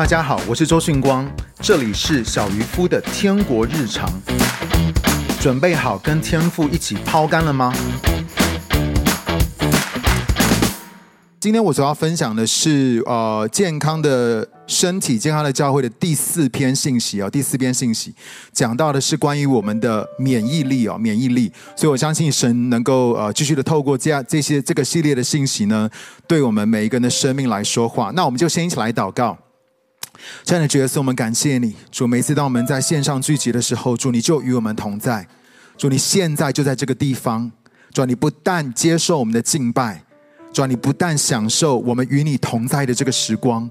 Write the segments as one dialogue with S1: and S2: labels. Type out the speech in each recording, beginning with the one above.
S1: 大家好，我是周迅光，这里是小渔夫的天国日常。准备好跟天父一起抛竿了吗？今天我主要分享的是呃健康的身体、健康的教会的第四篇信息、哦，第四篇信息讲到的是关于我们的免疫力、哦，免疫力。所以我相信神能够呃继续的透过这样这些这个系列的信息呢，对我们每一个人的生命来说话。那我们就先一起来祷告。亲爱的角色，我们感谢你，主。每次当我们在线上聚集的时候，主你就与我们同在。主，你现在就在这个地方。主，你不但接受我们的敬拜。主，你不但享受我们与你同在的这个时光，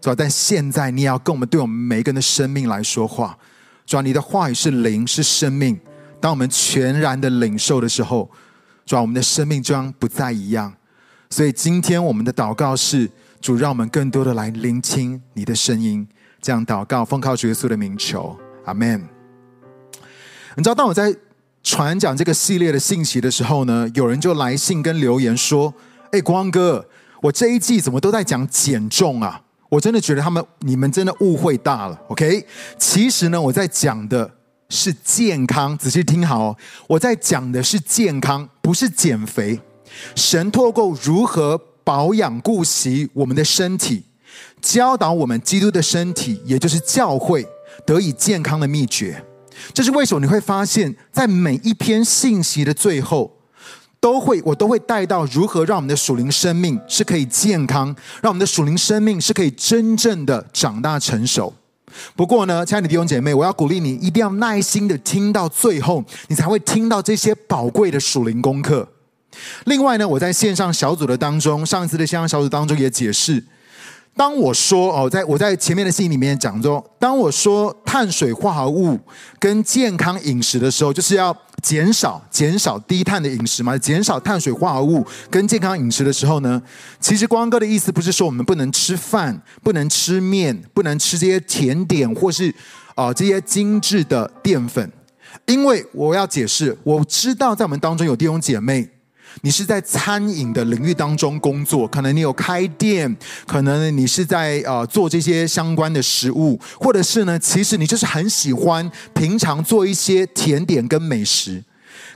S1: 主啊，但现在你也要跟我们对我们每一个人的生命来说话。主啊，你的话语是灵，是生命。当我们全然的领受的时候，主啊，我们的生命将不再一样。所以今天我们的祷告是：主，让我们更多的来聆听你的声音。这样祷告，奉靠主耶稣的名求，阿门。你知道，当我在传讲这个系列的信息的时候呢，有人就来信跟留言说：“哎，光哥，我这一季怎么都在讲减重啊？我真的觉得他们你们真的误会大了。”OK，其实呢，我在讲的是健康，仔细听好哦，我在讲的是健康，不是减肥。神透过如何保养顾惜我们的身体，教导我们基督的身体，也就是教会得以健康的秘诀。这是为什么？你会发现在每一篇信息的最后，都会我都会带到如何让我们的属灵生命是可以健康，让我们的属灵生命是可以真正的长大成熟。不过呢，亲爱的弟兄姐妹，我要鼓励你一定要耐心的听到最后，你才会听到这些宝贵的属灵功课。另外呢，我在线上小组的当中，上一次的线上小组当中也解释。当我说哦，在我在前面的信里面讲说，当我说碳水化合物跟健康饮食的时候，就是要减少减少低碳的饮食嘛，减少碳水化合物跟健康饮食的时候呢，其实光哥的意思不是说我们不能吃饭，不能吃面，不能吃这些甜点或是啊、这些精致的淀粉，因为我要解释，我知道在我们当中有弟兄姐妹。你是在餐饮的领域当中工作，可能你有开店，可能你是在呃做这些相关的食物，或者是呢，其实你就是很喜欢平常做一些甜点跟美食。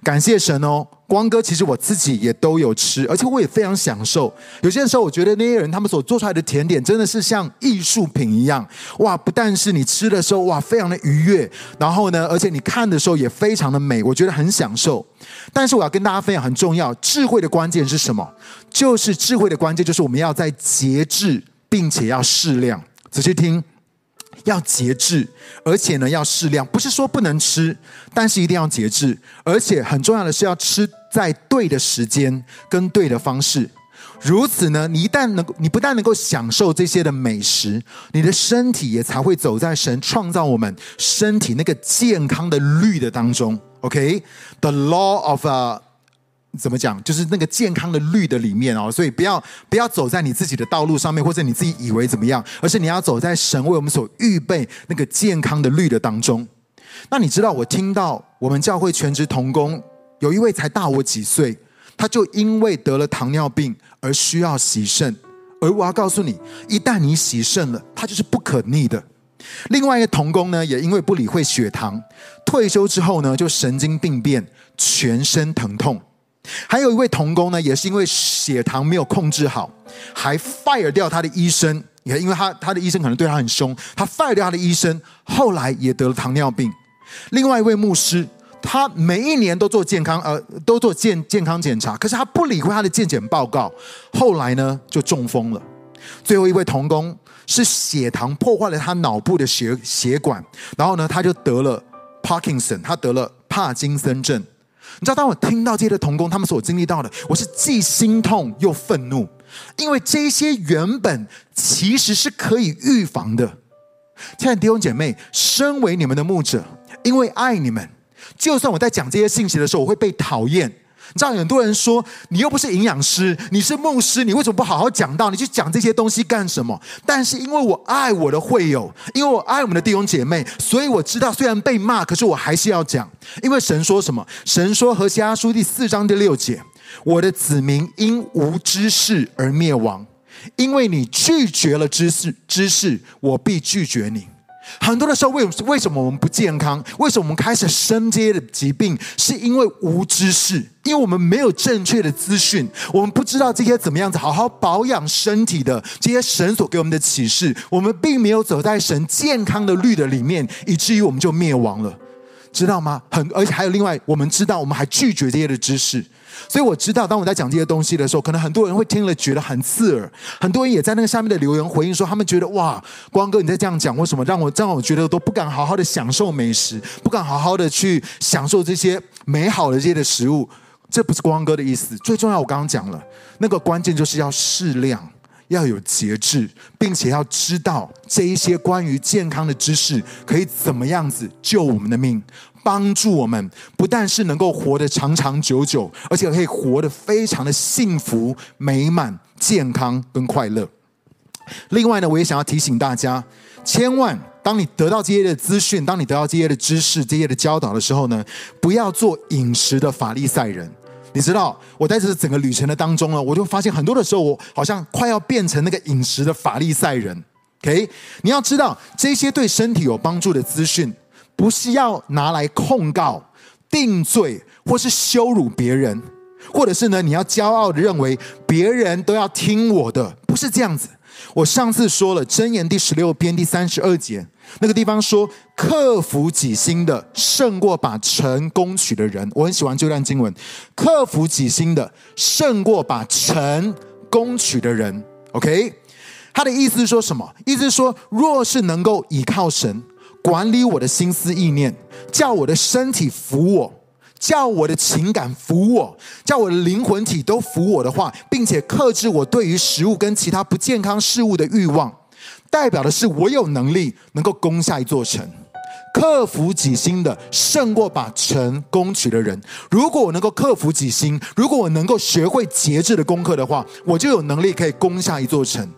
S1: 感谢神哦，光哥，其实我自己也都有吃，而且我也非常享受。有些时候，我觉得那些人他们所做出来的甜点真的是像艺术品一样，哇！不但是你吃的时候哇，非常的愉悦，然后呢，而且你看的时候也非常的美，我觉得很享受。但是我要跟大家分享很重要，智慧的关键是什么？就是智慧的关键就是我们要在节制，并且要适量。仔细听。要节制，而且呢要适量，不是说不能吃，但是一定要节制，而且很重要的是要吃在对的时间跟对的方式。如此呢，你一旦能够，你不但能够享受这些的美食，你的身体也才会走在神创造我们身体那个健康的律的当中。OK，the law of a 怎么讲？就是那个健康的绿的里面哦，所以不要不要走在你自己的道路上面，或者你自己以为怎么样，而是你要走在神为我们所预备那个健康的绿的当中。那你知道，我听到我们教会全职童工有一位才大我几岁，他就因为得了糖尿病而需要洗肾，而我要告诉你，一旦你洗肾了，它就是不可逆的。另外一个童工呢，也因为不理会血糖，退休之后呢，就神经病变，全身疼痛。还有一位童工呢，也是因为血糖没有控制好，还 fire 掉他的医生，也因为他他的医生可能对他很凶，他 fire 掉他的医生，后来也得了糖尿病。另外一位牧师，他每一年都做健康呃都做健健康检查，可是他不理会他的健检报告，后来呢就中风了。最后一位童工是血糖破坏了他脑部的血血管，然后呢他就得了 Parkinson，他得了帕金森症。你知道，当我听到这些的童工他们所经历到的，我是既心痛又愤怒，因为这些原本其实是可以预防的。亲爱的弟兄姐妹，身为你们的牧者，因为爱你们，就算我在讲这些信息的时候，我会被讨厌。你知道很多人说，你又不是营养师，你是牧师，你为什么不好好讲道？你去讲这些东西干什么？但是因为我爱我的会友，因为我爱我们的弟兄姐妹，所以我知道虽然被骂，可是我还是要讲。因为神说什么？神说何西阿书第四章第六节：我的子民因无知识而灭亡，因为你拒绝了知识，知识我必拒绝你。很多的时候，为为什么我们不健康？为什么我们开始生这些的疾病？是因为无知识，因为我们没有正确的资讯，我们不知道这些怎么样子好好保养身体的这些神所给我们的启示，我们并没有走在神健康的律的里面，以至于我们就灭亡了，知道吗？很，而且还有另外，我们知道，我们还拒绝这些的知识。所以我知道，当我在讲这些东西的时候，可能很多人会听了觉得很刺耳。很多人也在那个下面的留言回应说，他们觉得哇，光哥你在这样讲，为什么让我让我觉得都不敢好好的享受美食，不敢好好的去享受这些美好的这些的食物？这不是光哥的意思。最重要，我刚刚讲了，那个关键就是要适量，要有节制，并且要知道这一些关于健康的知识可以怎么样子救我们的命。帮助我们，不但是能够活得长长久久，而且可以活得非常的幸福、美满、健康跟快乐。另外呢，我也想要提醒大家，千万当你得到这些的资讯，当你得到这些的知识、这些的教导的时候呢，不要做饮食的法利赛人。你知道，我在这整个旅程的当中呢，我就发现很多的时候，我好像快要变成那个饮食的法利赛人。OK，你要知道，这些对身体有帮助的资讯。不是要拿来控告、定罪，或是羞辱别人，或者是呢，你要骄傲的认为别人都要听我的，不是这样子。我上次说了《箴言》第十六篇第三十二节，那个地方说：“克服己心的胜过把城攻取的人。”我很喜欢这段经文，“克服己心的胜过把城攻取的人。” OK，他的意思是说什么？意思是说，若是能够倚靠神。管理我的心思意念，叫我的身体服我，叫我的情感服我，叫我的灵魂体都服我的话，并且克制我对于食物跟其他不健康事物的欲望，代表的是我有能力能够攻下一座城，克服己心的胜过把城攻取的人。如果我能够克服己心，如果我能够学会节制的功课的话，我就有能力可以攻下一座城。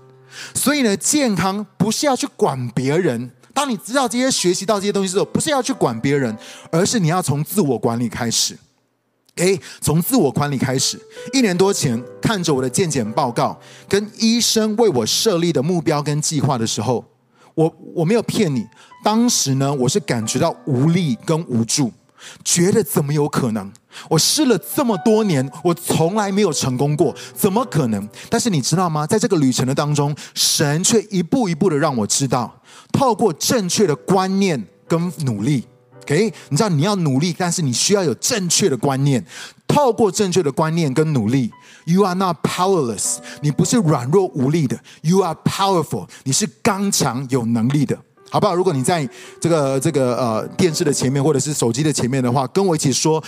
S1: 所以呢，健康不是要去管别人。当你知道这些、学习到这些东西之后，不是要去管别人，而是你要从自我管理开始。诶，从自我管理开始。一年多前，看着我的健检报告，跟医生为我设立的目标跟计划的时候，我我没有骗你，当时呢，我是感觉到无力跟无助，觉得怎么有可能？我试了这么多年，我从来没有成功过，怎么可能？但是你知道吗？在这个旅程的当中，神却一步一步的让我知道。透过正确的观念跟努力，OK？你知道你要努力，但是你需要有正确的观念。透过正确的观念跟努力，You are not powerless，你不是软弱无力的，You are powerful，你是刚强有能力的，好不好？如果你在这个这个呃电视的前面或者是手机的前面的话，跟我一起说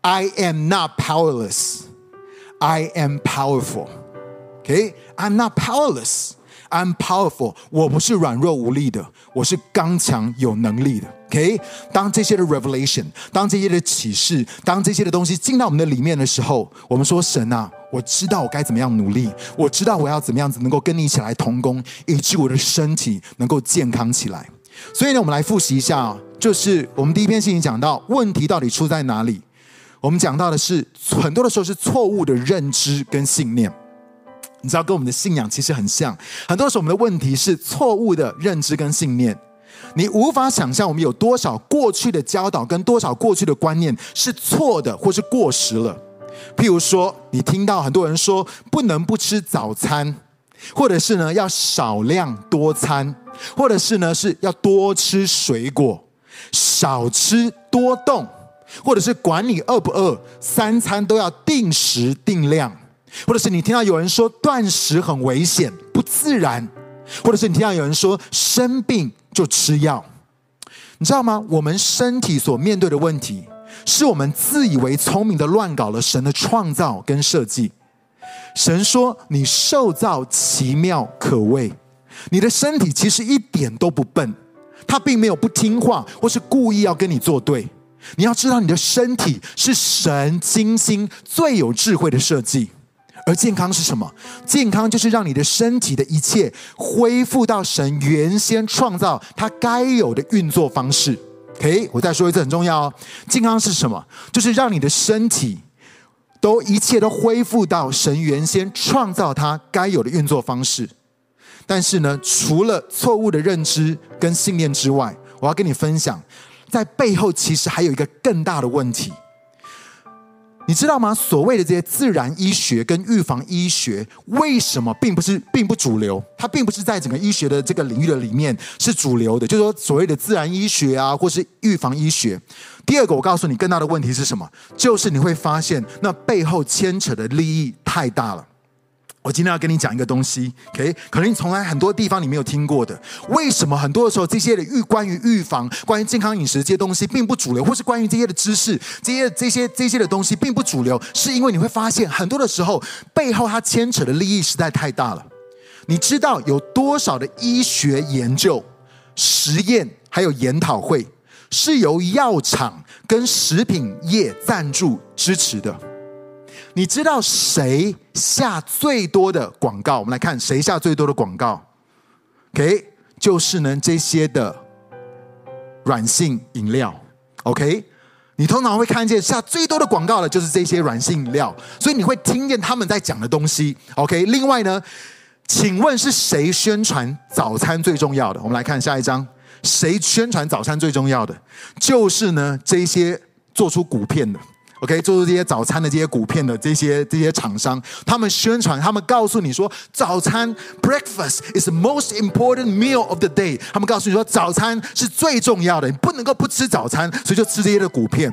S1: ：I am not powerless，I am powerful，OK？I'm not powerless。I'm powerful，我不是软弱无力的，我是刚强有能力的。OK，当这些的 revelation，当这些的启示，当这些的东西进到我们的里面的时候，我们说神啊，我知道我该怎么样努力，我知道我要怎么样子能够跟你一起来同工，以致我的身体能够健康起来。所以呢，我们来复习一下啊，就是我们第一篇信息讲到问题到底出在哪里？我们讲到的是很多的时候是错误的认知跟信念。你知道，跟我们的信仰其实很像。很多时候，我们的问题是错误的认知跟信念。你无法想象我们有多少过去的教导跟多少过去的观念是错的，或是过时了。譬如说，你听到很多人说不能不吃早餐，或者是呢要少量多餐，或者是呢是要多吃水果，少吃多动，或者是管你饿不饿，三餐都要定时定量。或者是你听到有人说断食很危险、不自然，或者是你听到有人说生病就吃药，你知道吗？我们身体所面对的问题，是我们自以为聪明的乱搞了神的创造跟设计。神说你受造奇妙可畏，你的身体其实一点都不笨，他并没有不听话或是故意要跟你作对。你要知道，你的身体是神精心最有智慧的设计。而健康是什么？健康就是让你的身体的一切恢复到神原先创造它该有的运作方式。OK，我再说一次，很重要哦。健康是什么？就是让你的身体都一切都恢复到神原先创造它该有的运作方式。但是呢，除了错误的认知跟信念之外，我要跟你分享，在背后其实还有一个更大的问题。你知道吗？所谓的这些自然医学跟预防医学，为什么并不是并不主流？它并不是在整个医学的这个领域的里面是主流的。就是说，所谓的自然医学啊，或是预防医学。第二个，我告诉你，更大的问题是什么？就是你会发现，那背后牵扯的利益太大了。我今天要跟你讲一个东西，OK？可能你从来很多地方你没有听过的。为什么很多的时候这些的预关于预防、关于健康饮食这些东西并不主流，或是关于这些的知识、这些这些这些的东西并不主流，是因为你会发现很多的时候背后它牵扯的利益实在太大了。你知道有多少的医学研究、实验还有研讨会是由药厂跟食品业赞助支持的？你知道谁下最多的广告？我们来看谁下最多的广告。OK，就是呢这些的软性饮料。OK，你通常会看见下最多的广告的，就是这些软性饮料，所以你会听见他们在讲的东西。OK，另外呢，请问是谁宣传早餐最重要的？我们来看下一张，谁宣传早餐最重要的？就是呢这些做出骨片的。OK，做出这些早餐的这些谷片的这些这些厂商，他们宣传，他们告诉你说，早餐 breakfast is the most important meal of the day。他们告诉你说，早餐是最重要的，你不能够不吃早餐，所以就吃这些的谷片。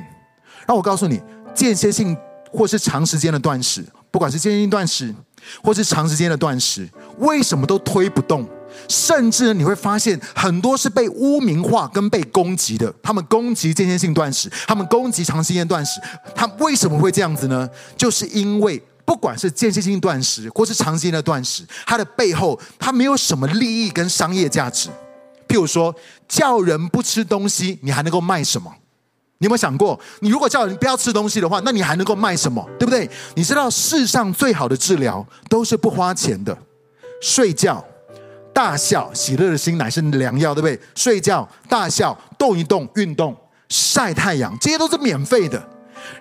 S1: 那我告诉你，间歇性或是长时间的断食，不管是间歇性断食或是长时间的断食，为什么都推不动？甚至你会发现，很多是被污名化跟被攻击的。他们攻击间歇性断食，他们攻击长时间断食。他为什么会这样子呢？就是因为不管是间歇性断食，或是长时间的断食，它的背后它没有什么利益跟商业价值。譬如说，叫人不吃东西，你还能够卖什么？你有没有想过，你如果叫人不要吃东西的话，那你还能够卖什么？对不对？你知道世上最好的治疗都是不花钱的，睡觉。大笑，喜乐的心乃是良药，对不对？睡觉、大笑、动一动、运动、晒太阳，这些都是免费的。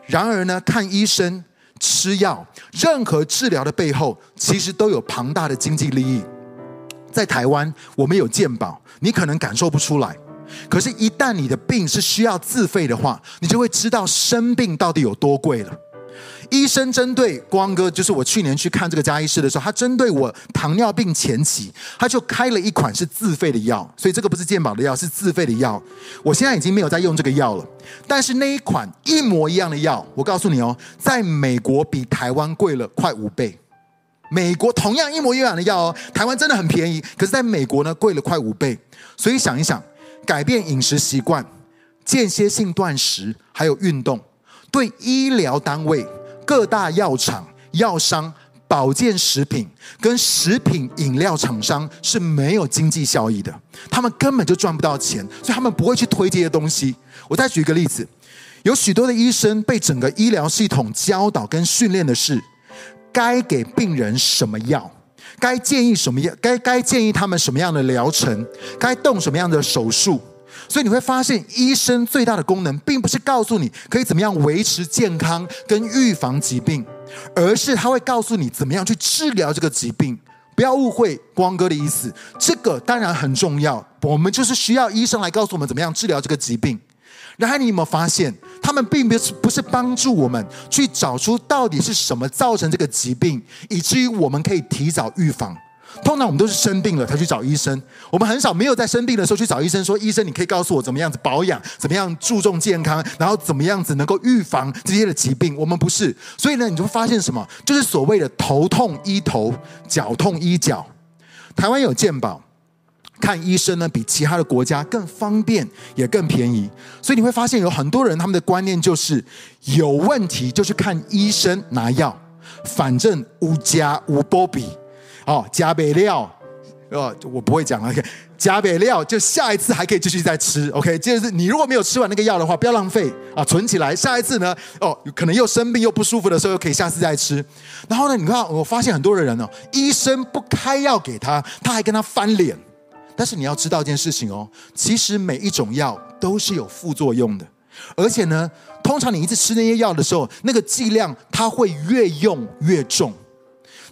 S1: 然而呢，看医生、吃药，任何治疗的背后，其实都有庞大的经济利益。在台湾，我们有健保，你可能感受不出来。可是，一旦你的病是需要自费的话，你就会知道生病到底有多贵了。医生针对光哥，就是我去年去看这个加医师的时候，他针对我糖尿病前期，他就开了一款是自费的药，所以这个不是健保的药，是自费的药。我现在已经没有在用这个药了，但是那一款一模一样的药，我告诉你哦，在美国比台湾贵了快五倍。美国同样一模一样的药哦，台湾真的很便宜，可是在美国呢贵了快五倍。所以想一想，改变饮食习惯、间歇性断食，还有运动，对医疗单位。各大药厂、药商、保健食品跟食品饮料厂商是没有经济效益的，他们根本就赚不到钱，所以他们不会去推这些东西。我再举一个例子，有许多的医生被整个医疗系统教导跟训练的是，该给病人什么药，该建议什么药，该该建议他们什么样的疗程，该动什么样的手术。所以你会发现，医生最大的功能，并不是告诉你可以怎么样维持健康跟预防疾病，而是他会告诉你怎么样去治疗这个疾病。不要误会光哥的意思，这个当然很重要，我们就是需要医生来告诉我们怎么样治疗这个疾病。然后你有没有发现，他们并不是不是帮助我们去找出到底是什么造成这个疾病，以至于我们可以提早预防。通常我们都是生病了才去找医生，我们很少没有在生病的时候去找医生说：“医生，你可以告诉我怎么样子保养，怎么样注重健康，然后怎么样子能够预防这些的疾病。”我们不是，所以呢，你就会发现什么？就是所谓的头痛医头，脚痛医脚。台湾有健保，看医生呢比其他的国家更方便，也更便宜。所以你会发现有很多人他们的观念就是有问题就去看医生拿药，反正无家无波比。哦，加倍料，哦，我不会讲了。OK，加倍料，就下一次还可以继续再吃。OK，就是你如果没有吃完那个药的话，不要浪费啊，存起来。下一次呢，哦，可能又生病又不舒服的时候，又可以下次再吃。然后呢，你看，我发现很多的人哦，医生不开药给他，他还跟他翻脸。但是你要知道一件事情哦，其实每一种药都是有副作用的。而且呢，通常你一次吃那些药的时候，那个剂量它会越用越重。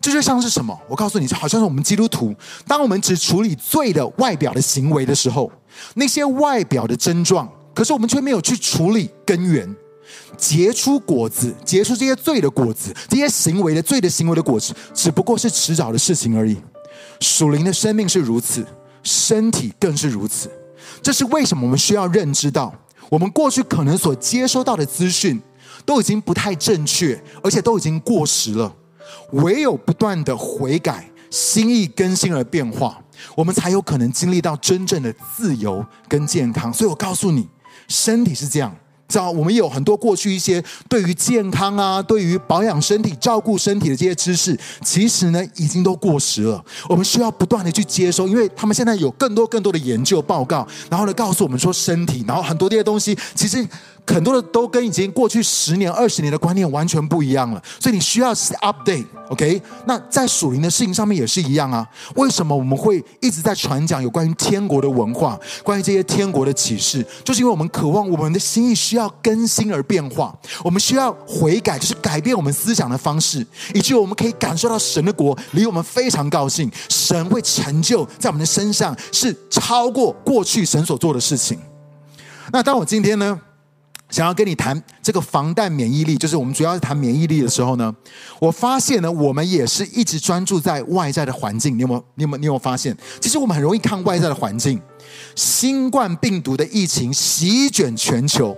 S1: 这就像是什么？我告诉你，好像是我们基督徒，当我们只处理罪的外表的行为的时候，那些外表的症状，可是我们却没有去处理根源，结出果子，结出这些罪的果子，这些行为的罪的行为的果子，只不过是迟早的事情而已。属灵的生命是如此，身体更是如此。这是为什么我们需要认知到，我们过去可能所接收到的资讯都已经不太正确，而且都已经过时了。唯有不断的悔改、心意更新而变化，我们才有可能经历到真正的自由跟健康。所以我告诉你，身体是这样。知道我们有很多过去一些对于健康啊，对于保养身体、照顾身体的这些知识，其实呢已经都过时了。我们需要不断的去接收，因为他们现在有更多更多的研究报告，然后呢告诉我们说身体，然后很多这些东西其实。很多的都跟以前过去十年、二十年的观念完全不一样了，所以你需要 update，OK？那在属灵的事情上面也是一样啊。为什么我们会一直在传讲有关于天国的文化，关于这些天国的启示？就是因为我们渴望我们的心意需要更新而变化，我们需要悔改，就是改变我们思想的方式，以及我们可以感受到神的国离我们非常高兴，神会成就在我们的身上，是超过过去神所做的事情。那当我今天呢，想要跟你谈这个防弹免疫力，就是我们主要是谈免疫力的时候呢，我发现呢，我们也是一直专注在外在的环境。你有没有？你有没有？你有没有发现？其实我们很容易看外在的环境。新冠病毒的疫情席卷全球，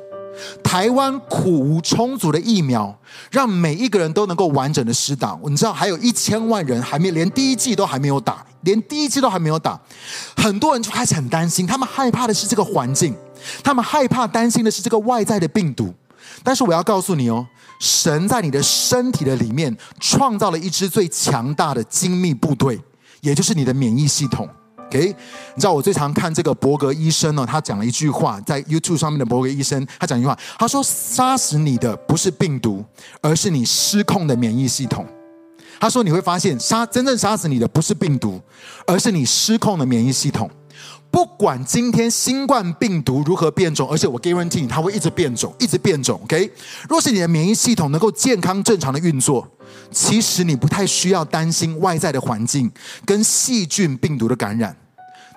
S1: 台湾苦无充足的疫苗，让每一个人都能够完整的施打。你知道，还有一千万人还没连第一剂都还没有打，连第一剂都还没有打，很多人就开始很担心，他们害怕的是这个环境。他们害怕、担心的是这个外在的病毒，但是我要告诉你哦，神在你的身体的里面创造了一支最强大的精密部队，也就是你的免疫系统。OK，你知道我最常看这个伯格医生呢，他讲了一句话，在 YouTube 上面的伯格医生，他讲一句话，他说：“杀死你的不是病毒，而是你失控的免疫系统。”他说：“你会发现，杀真正杀死你的不是病毒，而是你失控的免疫系统。”不管今天新冠病毒如何变种，而且我 guarantee 它会一直变种，一直变种。OK，若是你的免疫系统能够健康正常的运作，其实你不太需要担心外在的环境跟细菌病毒的感染。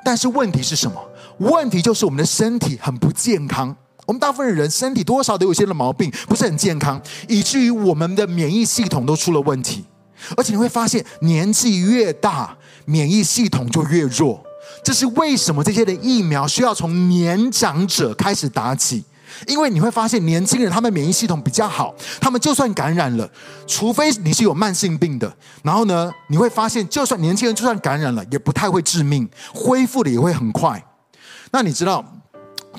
S1: 但是问题是什么？问题就是我们的身体很不健康。我们大部分人身体多少都有些的毛病，不是很健康，以至于我们的免疫系统都出了问题。而且你会发现，年纪越大，免疫系统就越弱。这是为什么这些的疫苗需要从年长者开始打起？因为你会发现，年轻人他们免疫系统比较好，他们就算感染了，除非你是有慢性病的，然后呢，你会发现，就算年轻人就算感染了，也不太会致命，恢复的也会很快。那你知道？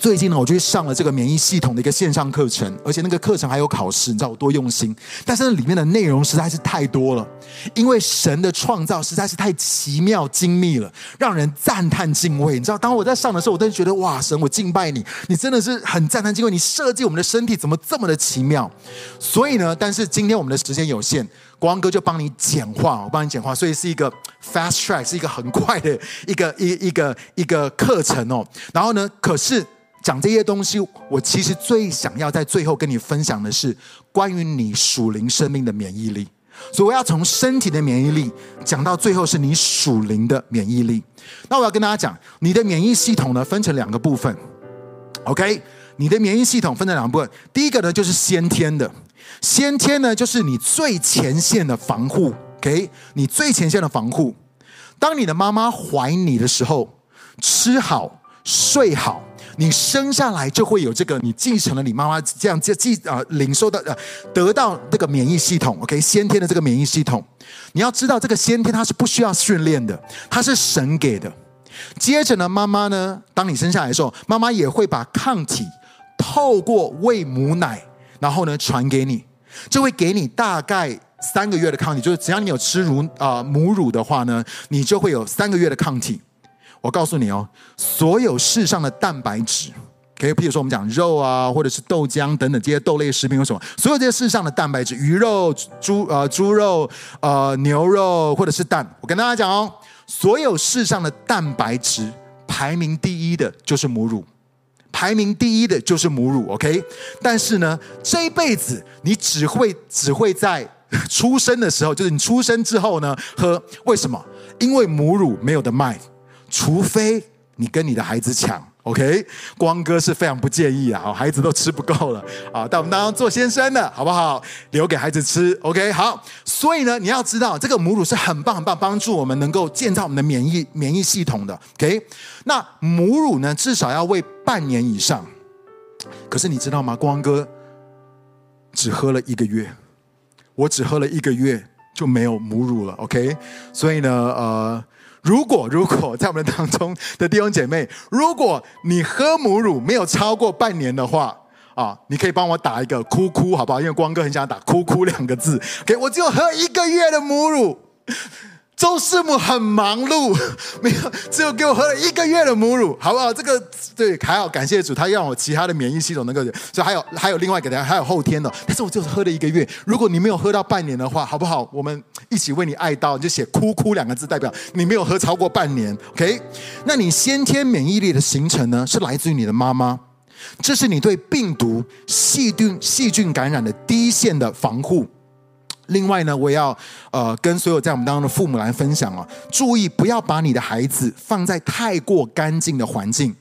S1: 最近呢，我就上了这个免疫系统的一个线上课程，而且那个课程还有考试，你知道我多用心。但是那里面的内容实在是太多了，因为神的创造实在是太奇妙精密了，让人赞叹敬畏。你知道，当我在上的时候，我都觉得哇，神，我敬拜你，你真的是很赞叹敬畏。你设计我们的身体怎么这么的奇妙？所以呢，但是今天我们的时间有限，国王哥就帮你简化，我帮你简化，所以是一个 fast track，是一个很快的一个一一个一个课程哦。然后呢，可是。讲这些东西，我其实最想要在最后跟你分享的是关于你属灵生命的免疫力。所以我要从身体的免疫力讲到最后是你属灵的免疫力。那我要跟大家讲，你的免疫系统呢，分成两个部分。OK，你的免疫系统分成两部分。第一个呢就是先天的，先天呢就是你最前线的防护。OK，你最前线的防护。当你的妈妈怀你的时候，吃好睡好。你生下来就会有这个，你继承了你妈妈这样这继啊领受的呃得到这个免疫系统，OK，先天的这个免疫系统，你要知道这个先天它是不需要训练的，它是神给的。接着呢，妈妈呢，当你生下来的时候，妈妈也会把抗体透过喂母奶，然后呢传给你，就会给你大概三个月的抗体，就是只要你有吃乳啊、母乳的话呢，你就会有三个月的抗体。我告诉你哦，所有世上的蛋白质，可以，譬如说我们讲肉啊，或者是豆浆等等这些豆类食品有什么？所有这些世上的蛋白质，鱼肉、猪呃猪肉、呃牛肉，或者是蛋，我跟大家讲哦，所有世上的蛋白质排名第一的就是母乳，排名第一的就是母乳，OK？但是呢，这一辈子你只会只会在出生的时候，就是你出生之后呢喝，为什么？因为母乳没有得卖，除非你跟你的孩子抢。OK，光哥是非常不介意啊，孩子都吃不够了啊，但我们当做先生的好不好？留给孩子吃，OK，好。所以呢，你要知道这个母乳是很棒很棒，帮助我们能够建造我们的免疫免疫系统的。OK，那母乳呢，至少要喂半年以上。可是你知道吗？光哥只喝了一个月，我只喝了一个月就没有母乳了。OK，所以呢，呃。如果如果在我们当中的弟兄姐妹，如果你喝母乳没有超过半年的话，啊，你可以帮我打一个哭哭，好不好？因为光哥很想打哭哭两个字。OK，我只有喝一个月的母乳。周师母很忙碌，没有，只有给我喝了一个月的母乳，好不好？这个对还好，感谢主，他让我其他的免疫系统能够，所以还有还有另外给大家，还有后天的，但是我就是喝了一个月。如果你没有喝到半年的话，好不好？我们一起为你哀悼，就写“哭哭”两个字，代表你没有喝超过半年。OK，那你先天免疫力的形成呢，是来自于你的妈妈，这是你对病毒、细菌、细菌感染的第一线的防护。另外呢，我也要呃跟所有在我们当中的父母来分享哦，注意不要把你的孩子放在太过干净的环境。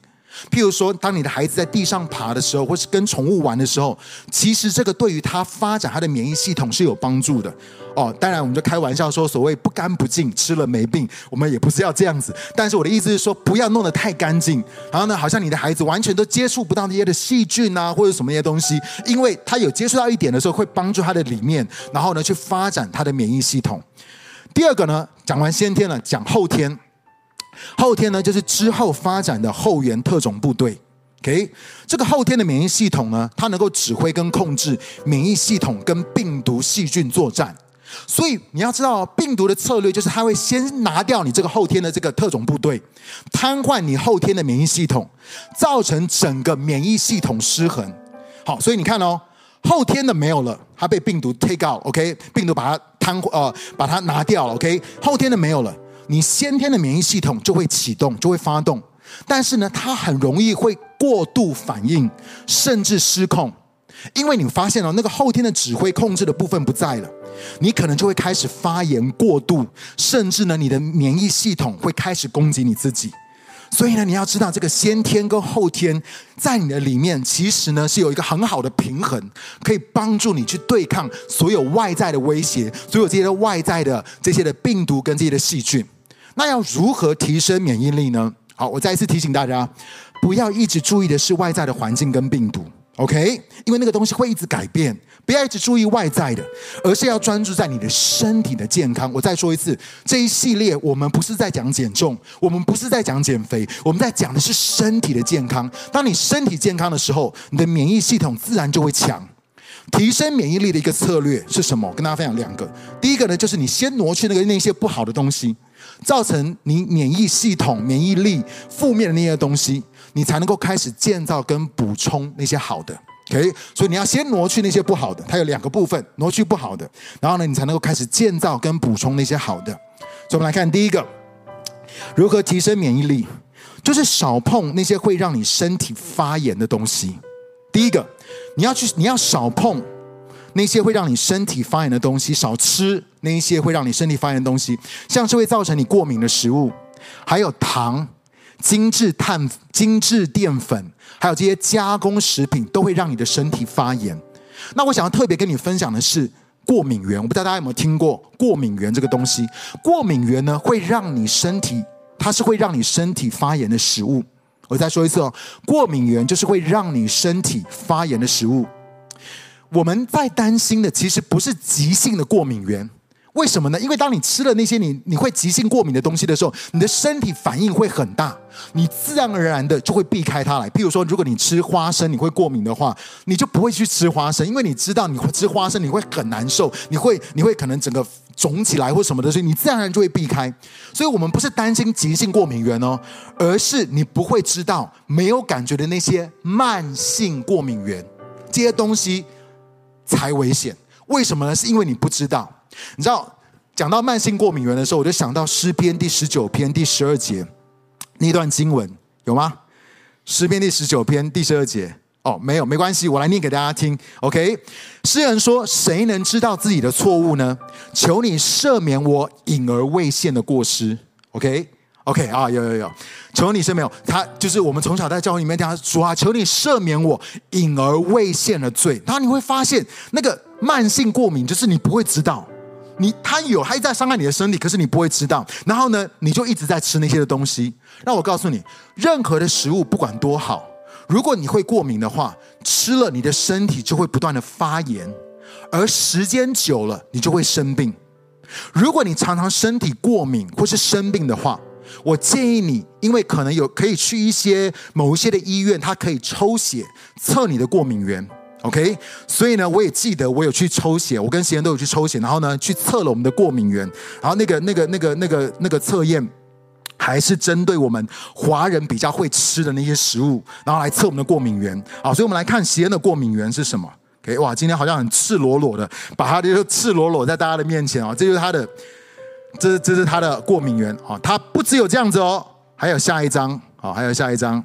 S1: 譬如说，当你的孩子在地上爬的时候，或是跟宠物玩的时候，其实这个对于他发展他的免疫系统是有帮助的哦。当然，我们就开玩笑说，所谓不干不净，吃了没病，我们也不是要这样子。但是我的意思是说，不要弄得太干净，然后呢，好像你的孩子完全都接触不到那些的细菌啊，或者什么一些东西，因为他有接触到一点的时候，会帮助他的里面，然后呢，去发展他的免疫系统。第二个呢，讲完先天了，讲后天。后天呢，就是之后发展的后援特种部队。OK，这个后天的免疫系统呢，它能够指挥跟控制免疫系统跟病毒细菌作战。所以你要知道，病毒的策略就是它会先拿掉你这个后天的这个特种部队，瘫痪你后天的免疫系统，造成整个免疫系统失衡。好，所以你看哦，后天的没有了，它被病毒 take out。OK，病毒把它瘫呃把它拿掉了。OK，后天的没有了。你先天的免疫系统就会启动，就会发动，但是呢，它很容易会过度反应，甚至失控，因为你发现了那个后天的指挥控制的部分不在了，你可能就会开始发炎过度，甚至呢，你的免疫系统会开始攻击你自己。所以呢，你要知道这个先天跟后天在你的里面，其实呢是有一个很好的平衡，可以帮助你去对抗所有外在的威胁，所有这些的外在的这些的病毒跟这些的细菌。那要如何提升免疫力呢？好，我再一次提醒大家，不要一直注意的是外在的环境跟病毒，OK？因为那个东西会一直改变，不要一直注意外在的，而是要专注在你的身体的健康。我再说一次，这一系列我们不是在讲减重，我们不是在讲减肥，我们在讲的是身体的健康。当你身体健康的时候，你的免疫系统自然就会强。提升免疫力的一个策略是什么？跟大家分享两个。第一个呢，就是你先挪去那个那些不好的东西。造成你免疫系统、免疫力负面的那些东西，你才能够开始建造跟补充那些好的。OK，所以你要先挪去那些不好的，它有两个部分：挪去不好的，然后呢，你才能够开始建造跟补充那些好的。所以我们来看第一个，如何提升免疫力，就是少碰那些会让你身体发炎的东西。第一个，你要去，你要少碰。那些会让你身体发炎的东西，少吃那一些会让你身体发炎的东西，像是会造成你过敏的食物，还有糖、精致碳、精致淀粉，还有这些加工食品，都会让你的身体发炎。那我想要特别跟你分享的是过敏原，我不知道大家有没有听过过敏原这个东西。过敏原呢，会让你身体，它是会让你身体发炎的食物。我再说一次哦，过敏原就是会让你身体发炎的食物。我们在担心的其实不是急性的过敏源，为什么呢？因为当你吃了那些你你会急性过敏的东西的时候，你的身体反应会很大，你自然而然的就会避开它来。譬如说，如果你吃花生你会过敏的话，你就不会去吃花生，因为你知道你会吃花生你会很难受，你会你会可能整个肿起来或什么的，所以你自然而然就会避开。所以我们不是担心急性过敏源哦，而是你不会知道没有感觉的那些慢性过敏源这些东西。才危险，为什么呢？是因为你不知道。你知道，讲到慢性过敏原的时候，我就想到诗篇第十九篇第十二节那段经文，有吗？诗篇第十九篇第十二节。哦，没有，没关系，我来念给大家听。OK，诗人说：“谁能知道自己的错误呢？求你赦免我隐而未现的过失。”OK OK 啊，有有有，求你赦免我。他就是我们从小在教会里面讲说啊，求你赦免我隐而未现的罪。然后你会发现，那个慢性过敏就是你不会知道，你他有，他在伤害你的身体，可是你不会知道。然后呢，你就一直在吃那些的东西。那我告诉你，任何的食物不管多好。如果你会过敏的话，吃了你的身体就会不断的发炎，而时间久了，你就会生病。如果你常常身体过敏或是生病的话，我建议你，因为可能有可以去一些某一些的医院，它可以抽血测你的过敏源。OK，所以呢，我也记得我有去抽血，我跟贤人都有去抽血，然后呢，去测了我们的过敏源，然后那个那个那个那个那个测验。还是针对我们华人比较会吃的那些食物，然后来测我们的过敏源。好，所以我们来看锡恩的过敏源是什么？OK，哇，今天好像很赤裸裸的，把他就赤裸裸在大家的面前啊，这就是他的，这这是他的过敏源啊。他不只有这样子哦，还有下一张，好，还有下一张，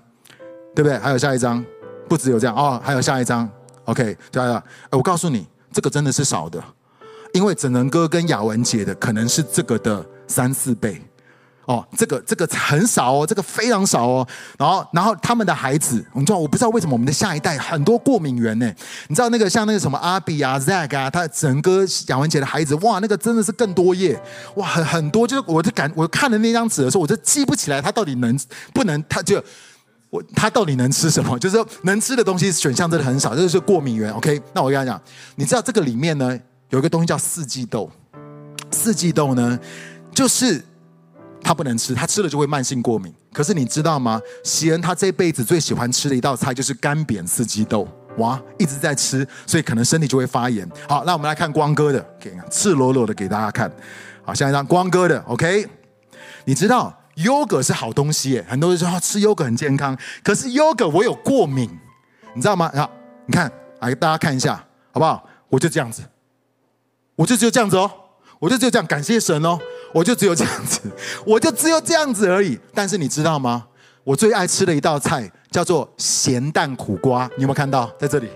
S1: 对不对？还有下一张，不只有这样哦，还有下一张。OK，对了，我告诉你，这个真的是少的，因为整能哥跟雅文姐的可能是这个的三四倍。哦，这个这个很少哦，这个非常少哦。然后，然后他们的孩子，你知道，我不知道为什么我们的下一代很多过敏源呢？你知道那个像那个什么阿比啊、Zack 啊，他整个雅文姐的孩子，哇，那个真的是更多耶，哇，很很多。就是我就感，我看了那张纸的时候，我就记不起来他到底能不能，他就我他到底能吃什么？就是说能吃的东西选项真的很少，这就是过敏源。OK，那我跟他讲，你知道这个里面呢有一个东西叫四季豆，四季豆呢就是。他不能吃，他吃了就会慢性过敏。可是你知道吗？锡恩他这辈子最喜欢吃的一道菜就是干煸四季豆，哇，一直在吃，所以可能身体就会发炎。好，那我们来看光哥的，给赤裸裸的给大家看。好，下一张光哥的，OK。你知道优格是好东西耶，很多人说吃优格很健康，可是优格我有过敏，你知道吗？啊，你看，来大家看一下，好不好？我就这样子，我就只有这样子哦，我就只有这样，感谢神哦。我就只有这样子，我就只有这样子而已。但是你知道吗？我最爱吃的一道菜叫做咸蛋苦瓜，你有没有看到在这里？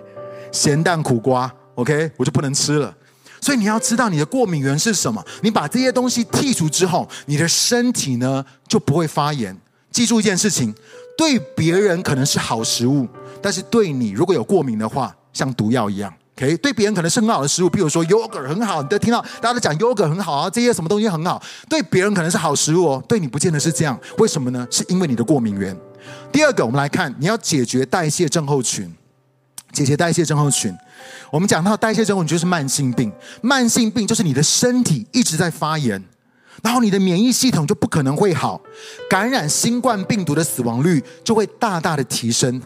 S1: 咸蛋苦瓜，OK，我就不能吃了。所以你要知道你的过敏源是什么。你把这些东西剔除之后，你的身体呢就不会发炎。记住一件事情：对别人可能是好食物，但是对你如果有过敏的话，像毒药一样。OK，对别人可能是很好的食物，比如说 yogurt 很好，你都听到大家都讲 yogurt 很好啊，这些什么东西很好，对别人可能是好食物哦，对你不见得是这样。为什么呢？是因为你的过敏源。第二个，我们来看，你要解决代谢症候群，解决代谢症候群。我们讲到代谢症候群就是慢性病，慢性病就是你的身体一直在发炎，然后你的免疫系统就不可能会好，感染新冠病毒的死亡率就会大大的提升。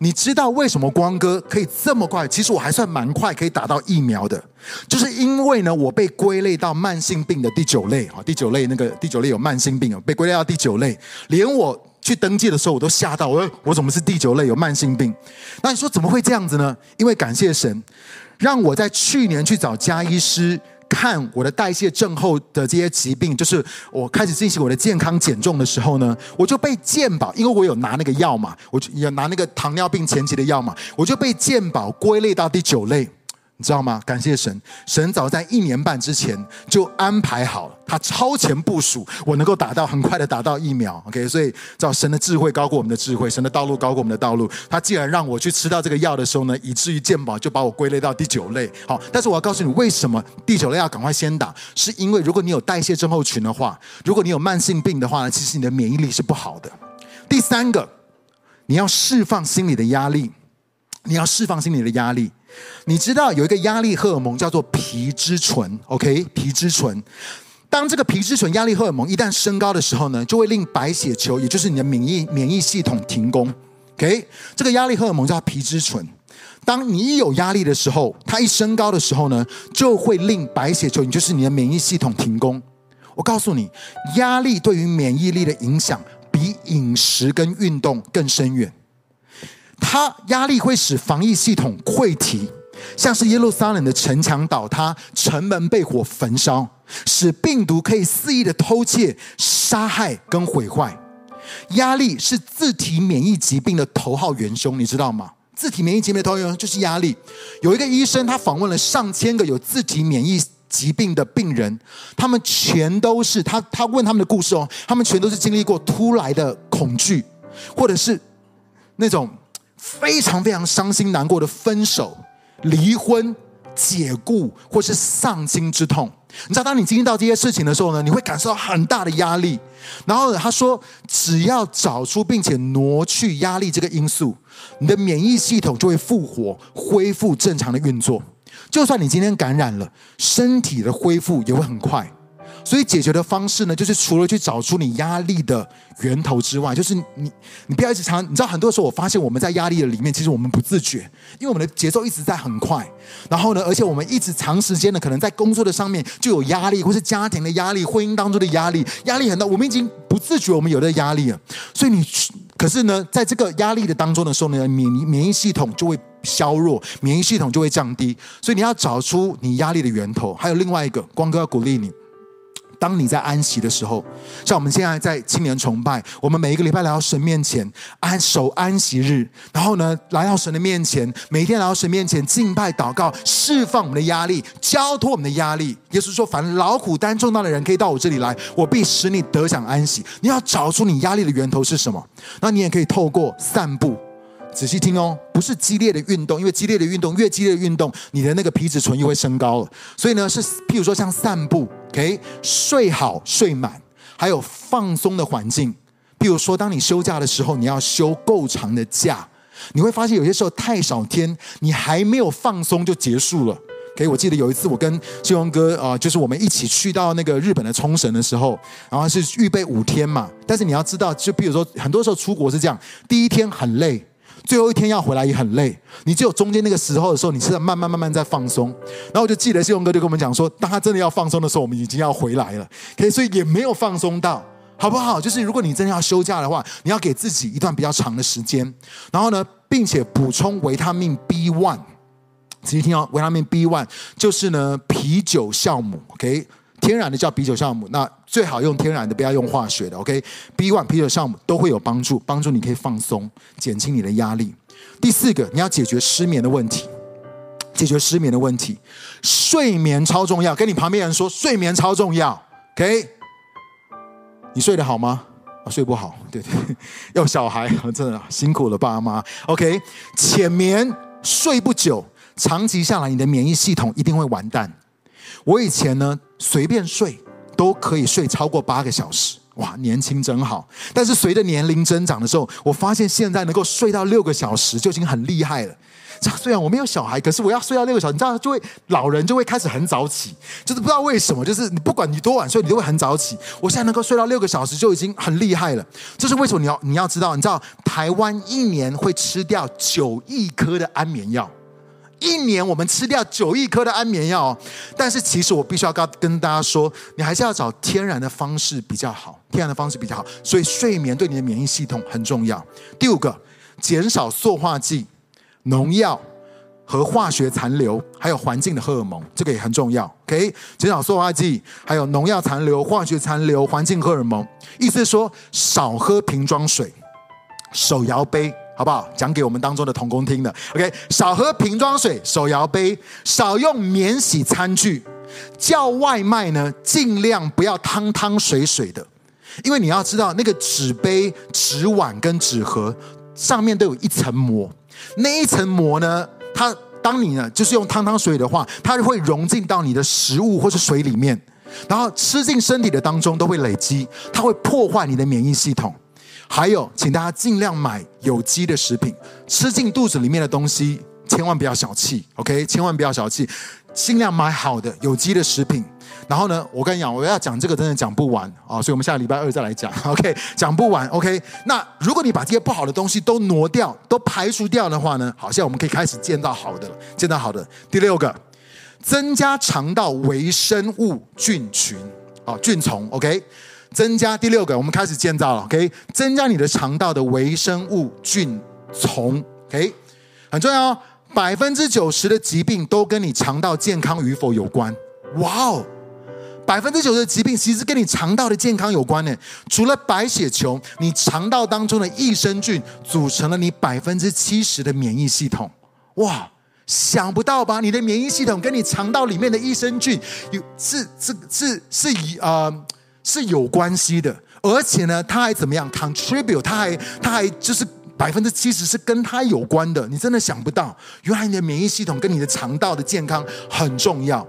S1: 你知道为什么光哥可以这么快？其实我还算蛮快可以打到疫苗的，就是因为呢，我被归类到慢性病的第九类啊，第九类那个第九类有慢性病啊，被归类到第九类。连我去登记的时候，我都吓到，我说我怎么是第九类有慢性病？那你说怎么会这样子呢？因为感谢神，让我在去年去找家医师。看我的代谢症候的这些疾病，就是我开始进行我的健康减重的时候呢，我就被健保，因为我有拿那个药嘛，我就有拿那个糖尿病前期的药嘛，我就被健保归类到第九类。你知道吗？感谢神，神早在一年半之前就安排好了，他超前部署，我能够打到很快的打到疫苗。OK，所以照神的智慧高过我们的智慧，神的道路高过我们的道路。他既然让我去吃到这个药的时候呢，以至于健保就把我归类到第九类。好，但是我要告诉你，为什么第九类要赶快先打？是因为如果你有代谢症候群的话，如果你有慢性病的话呢，其实你的免疫力是不好的。第三个，你要释放心理的压力，你要释放心理的压力。你知道有一个压力荷尔蒙叫做皮质醇，OK？皮质醇，当这个皮质醇压力荷尔蒙一旦升高的时候呢，就会令白血球，也就是你的免疫免疫系统停工，OK？这个压力荷尔蒙叫皮质醇。当你一有压力的时候，它一升高的时候呢，就会令白血球，也就是你的免疫系统停工。我告诉你，压力对于免疫力的影响比饮食跟运动更深远。它压力会使防疫系统溃堤，像是耶路撒冷的城墙倒塌，城门被火焚烧，使病毒可以肆意的偷窃、杀害跟毁坏。压力是自体免疫疾病的头号元凶，你知道吗？自体免疫疾病的头号元凶就是压力。有一个医生，他访问了上千个有自体免疫疾病的病人，他们全都是他他问他们的故事哦，他们全都是经历过突来的恐惧，或者是那种非常非常伤心难过的分手、离婚。解雇或是丧亲之痛，你知道，当你经历到这些事情的时候呢，你会感受到很大的压力。然后，他说，只要找出并且挪去压力这个因素，你的免疫系统就会复活，恢复正常的运作。就算你今天感染了，身体的恢复也会很快。所以解决的方式呢，就是除了去找出你压力的源头之外，就是你你不要一直常，你知道很多时候我发现我们在压力的里面，其实我们不自觉，因为我们的节奏一直在很快，然后呢，而且我们一直长时间的可能在工作的上面就有压力，或是家庭的压力、婚姻当中的压力，压力很大，我们已经不自觉我们有的压力了。所以你可是呢，在这个压力的当中的时候呢，免疫免疫系统就会削弱，免疫系统就会降低，所以你要找出你压力的源头。还有另外一个，光哥要鼓励你。当你在安息的时候，像我们现在在青年崇拜，我们每一个礼拜来到神面前安守安息日，然后呢，来到神的面前，每一天来到神面前敬拜祷告，释放我们的压力，交托我们的压力。耶稣说：“凡劳苦担重担的人，可以到我这里来，我必使你得享安息。”你要找出你压力的源头是什么？那你也可以透过散步。仔细听哦，不是激烈的运动，因为激烈的运动越激烈的运动，你的那个皮质醇又会升高了。所以呢，是譬如说像散步，OK，睡好睡满，还有放松的环境。譬如说，当你休假的时候，你要休够长的假，你会发现有些时候太少天，你还没有放松就结束了。OK，我记得有一次我跟志荣哥啊、就是我们一起去到那个日本的冲绳的时候，然后是预备五天嘛。但是你要知道，就譬如说，很多时候出国是这样，第一天很累。最后一天要回来也很累，你只有中间那个时候的时候，你是在慢慢慢慢在放松。然后我就记得信荣哥就跟我们讲说，当他真的要放松的时候，我们已经要回来了。OK，所以也没有放松到，好不好？就是如果你真的要休假的话，你要给自己一段比较长的时间，然后呢，并且补充维他命 B one。仔细听哦，维他命 B one 就是呢啤酒酵母，OK。天然的叫啤酒酵母，那最好用天然的，不要用化学的。OK，B one 啤酒酵母都会有帮助，帮助你可以放松，减轻你的压力。第四个，你要解决失眠的问题，解决失眠的问题，睡眠超重要。跟你旁边人说，睡眠超重要。OK，你睡得好吗？啊，睡不好，对对，要小孩，真的辛苦了，爸妈。OK，浅眠睡不久，长期下来，你的免疫系统一定会完蛋。我以前呢，随便睡都可以睡超过八个小时，哇，年轻真好。但是随着年龄增长的时候，我发现现在能够睡到六个小时就已经很厉害了。虽然我没有小孩，可是我要睡到六个小时，你知道，就会老人就会开始很早起，就是不知道为什么，就是你不管你多晚睡，你都会很早起。我现在能够睡到六个小时就已经很厉害了。这是为什么？你要你要知道，你知道台湾一年会吃掉九亿颗的安眠药。一年我们吃掉九亿颗的安眠药，哦但是其实我必须要告跟大家说，你还是要找天然的方式比较好，天然的方式比较好。所以睡眠对你的免疫系统很重要。第五个，减少塑化剂、农药和化学残留，还有环境的荷尔蒙，这个也很重要。OK，减少塑化剂，还有农药残留、化学残留、环境荷尔蒙，意思是说少喝瓶装水，手摇杯。好不好？讲给我们当中的童工听的。OK，少喝瓶装水，手摇杯，少用免洗餐具，叫外卖呢，尽量不要汤汤水水的，因为你要知道，那个纸杯、纸碗跟纸盒上面都有一层膜，那一层膜呢，它当你呢就是用汤汤水的话，它就会融进到你的食物或是水里面，然后吃进身体的当中都会累积，它会破坏你的免疫系统。还有，请大家尽量买有机的食品，吃进肚子里面的东西，千万不要小气，OK？千万不要小气，尽量买好的有机的食品。然后呢，我跟你讲，我要讲这个真的讲不完啊，所以我们下个礼拜二再来讲，OK？讲不完，OK？那如果你把这些不好的东西都挪掉、都排除掉的话呢，好像我们可以开始见到好的了，见到好的。第六个，增加肠道微生物菌群，啊，菌丛，OK？增加第六个，我们开始建造了，OK？增加你的肠道的微生物菌丛，OK？很重要哦，百分之九十的疾病都跟你肠道健康与否有关。哇哦，百分之九十的疾病其实跟你肠道的健康有关呢。除了白血球，你肠道当中的益生菌组成了你百分之七十的免疫系统。哇，想不到吧？你的免疫系统跟你肠道里面的益生菌有是是是是以呃是有关系的，而且呢，它还怎么样？contribute，它还它还就是百分之七十是跟它有关的。你真的想不到，原来你的免疫系统跟你的肠道的健康很重要。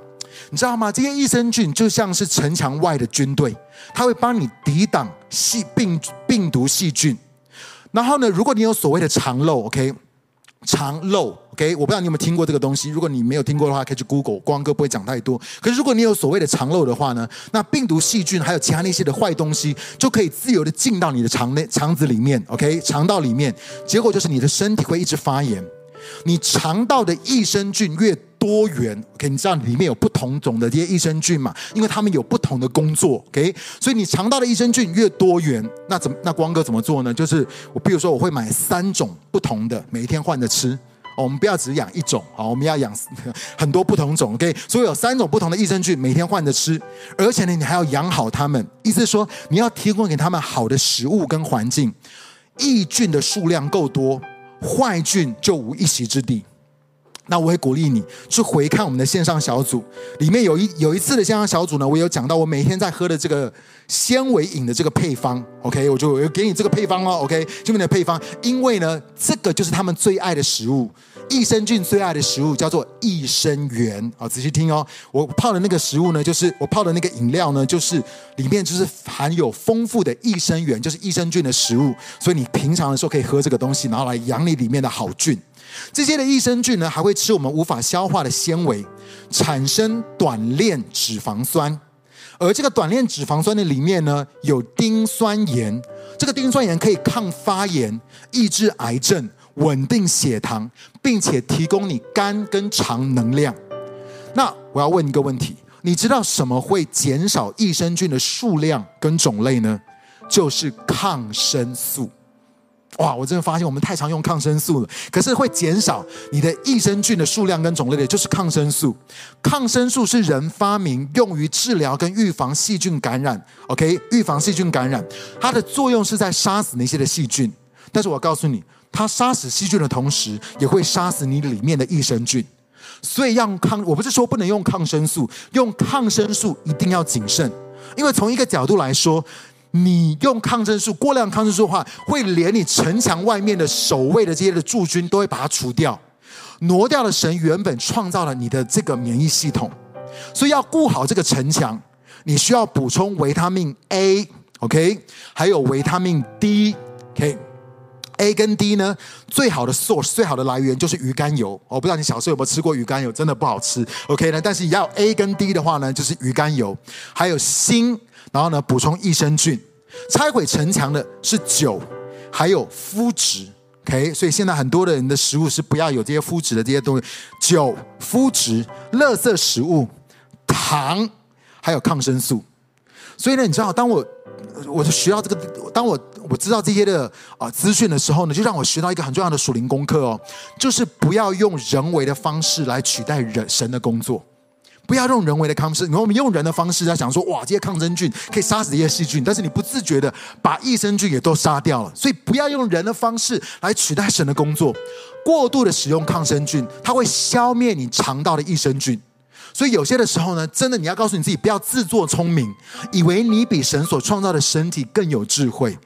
S1: 你知道吗？这些益生菌就像是城墙外的军队，它会帮你抵挡细病病毒细菌。然后呢，如果你有所谓的肠漏，OK。肠漏，OK，我不知道你有没有听过这个东西。如果你没有听过的话，可以去 Google，光哥不会讲太多。可是如果你有所谓的肠漏的话呢，那病毒、细菌还有其他那些的坏东西，就可以自由的进到你的肠内、肠子里面，OK，肠道里面。结果就是你的身体会一直发炎。你肠道的益生菌越多元，OK，你知道里面有不同种的这些益生菌嘛？因为他们有不同的工作，OK，所以你肠道的益生菌越多元，那怎么那光哥怎么做呢？就是我比如说我会买三种不同的，每一天换着吃。我们不要只养一种，好，我们要养很多不同种，OK，所以有三种不同的益生菌，每天换着吃，而且呢，你还要养好它们，意思是说你要提供给他们好的食物跟环境，益菌的数量够多。坏菌就无一席之地。那我会鼓励你去回看我们的线上小组，里面有一有一次的线上小组呢，我有讲到我每天在喝的这个纤维饮的这个配方，OK，我就我给你这个配方哦，OK，这边的配方，因为呢，这个就是他们最爱的食物。益生菌最爱的食物叫做益生元，好，仔细听哦。我泡的那个食物呢，就是我泡的那个饮料呢，就是里面就是含有丰富的益生元，就是益生菌的食物。所以你平常的时候可以喝这个东西，然后来养你里面的好菌。这些的益生菌呢，还会吃我们无法消化的纤维，产生短链脂肪酸。而这个短链脂肪酸的里面呢，有丁酸盐。这个丁酸盐可以抗发炎、抑制癌症。稳定血糖，并且提供你肝跟肠能量。那我要问一个问题：你知道什么会减少益生菌的数量跟种类呢？就是抗生素。哇，我真的发现我们太常用抗生素了。可是会减少你的益生菌的数量跟种类的，就是抗生素。抗生素是人发明用于治疗跟预防细菌感染。OK，预防细菌感染，它的作用是在杀死那些的细菌。但是我告诉你。它杀死细菌的同时，也会杀死你里面的益生菌。所以用抗，我不是说不能用抗生素，用抗生素一定要谨慎，因为从一个角度来说，你用抗生素过量抗生素的话，会连你城墙外面的守卫的这些的驻军都会把它除掉，挪掉了神原本创造了你的这个免疫系统。所以要顾好这个城墙，你需要补充维他命 A，OK，还有维他命 D，OK。A 跟 D 呢，最好的 source 最好的来源就是鱼肝油。我不知道你小时候有没有吃过鱼肝油，真的不好吃。OK 呢，但是要 A 跟 D 的话呢，就是鱼肝油，还有锌，然后呢补充益生菌。拆毁城墙的是酒，还有麸质。OK，所以现在很多的人的食物是不要有这些麸质的这些东西，酒、麸质、垃圾食物、糖，还有抗生素。所以呢，你知道，当我我就学到这个，当我。我知道这些的啊资讯的时候呢，就让我学到一个很重要的属灵功课哦，就是不要用人为的方式来取代人神的工作，不要用人为的方式。因为我们用人的方式在想说，哇，这些抗生菌可以杀死这些细菌，但是你不自觉的把益生菌也都杀掉了。所以不要用人的方式来取代神的工作。过度的使用抗生菌，它会消灭你肠道的益生菌。所以有些的时候呢，真的你要告诉你自己，不要自作聪明，以为你比神所创造的身体更有智慧。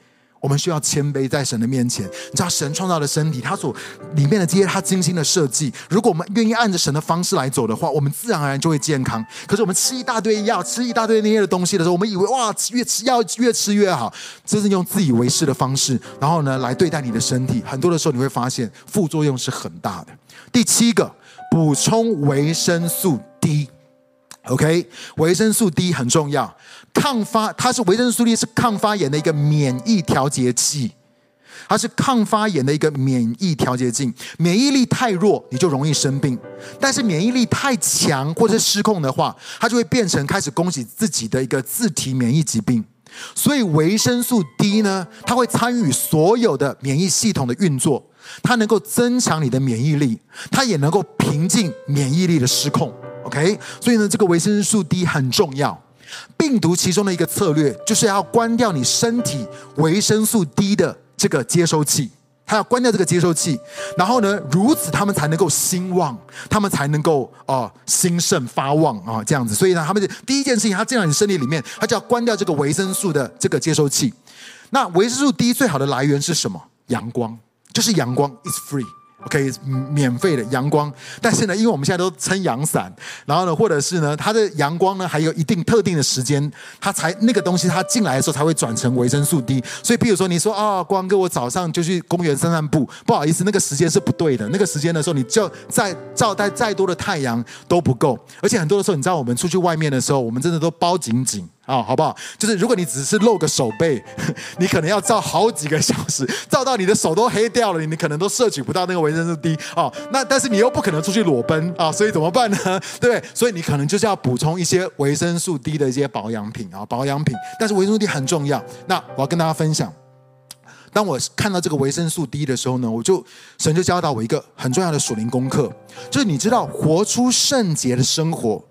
S1: 我们需要谦卑在神的面前。你知道神创造的身体，他所里面的这些他精心的设计。如果我们愿意按着神的方式来走的话，我们自然而然就会健康。可是我们吃一大堆药，吃一大堆那些的东西的时候，我们以为哇，越吃药越吃越好，这是用自以为是的方式，然后呢来对待你的身体。很多的时候你会发现副作用是很大的。第七个，补充维生素 D。OK，维生素 D 很重要。抗发，它是维生素 D 是抗发炎的一个免疫调节剂，它是抗发炎的一个免疫调节剂。免疫力太弱，你就容易生病；但是免疫力太强或者是失控的话，它就会变成开始攻击自己的一个自体免疫疾病。所以维生素 D 呢，它会参与所有的免疫系统的运作，它能够增强你的免疫力，它也能够平静免疫力的失控。OK，所以呢，这个维生素 D 很重要。病毒其中的一个策略就是要关掉你身体维生素 D 的这个接收器。它要关掉这个接收器，然后呢，如此他们才能够兴旺，他们才能够啊、兴盛发旺啊、这样子。所以呢，他们的第一件事情，他进到你身体里面，他就要关掉这个维生素的这个接收器。那维生素 D 最好的来源是什么？阳光，就是阳光，It's free。OK，免费的阳光，但是呢，因为我们现在都撑阳伞，然后呢，或者是呢，它的阳光呢还有一定特定的时间，它才那个东西它进来的时候才会转成维生素 D。所以，比如说你说啊、光哥，我早上就去公园散散步，不好意思，那个时间是不对的。那个时间的时候，你就再照带再多的太阳都不够，而且很多的时候，你知道我们出去外面的时候，我们真的都包紧紧。啊、好不好？就是如果你只是露个手背，你可能要照好几个小时，照到你的手都黑掉了，你可能都摄取不到那个维生素 D 啊、哦。那但是你又不可能出去裸奔啊、所以怎么办呢？对？所以你可能就是要补充一些维生素 D 的一些保养品啊、保养品。但是维生素 D 很重要。那我要跟大家分享，当我看到这个维生素 D 的时候呢，我就神就教导我一个很重要的属灵功课，就是你知道，活出圣洁的生活，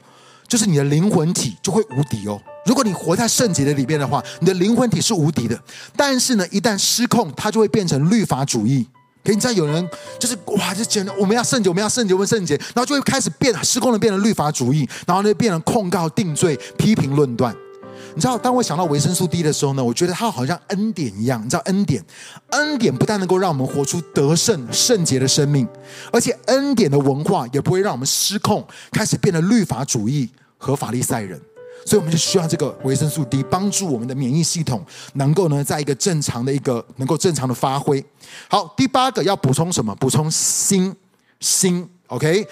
S1: 就是你的灵魂体就会无敌哦。如果你活在圣洁的里面的话，你的灵魂体是无敌的。但是呢，一旦失控，它就会变成律法主义。可你知道有人就是哇，就觉得我们要圣洁，我们要圣洁，我们圣洁，然后就会开始变失控的变成律法主义，然后呢，变成控告、定罪、批评、论断。你知道，当我想到维生素 D 的时候呢，我觉得它好像恩典一样。你知道，恩典，恩典不但能够让我们活出得胜、圣洁的生命，而且恩典的文化也不会让我们失控，开始变得律法主义和法利赛人。所以我们就需要这个维生素 D，帮助我们的免疫系统能够呢，在一个正常的一个能够正常的发挥。好，第八个要补充什么？补充锌，锌，OK，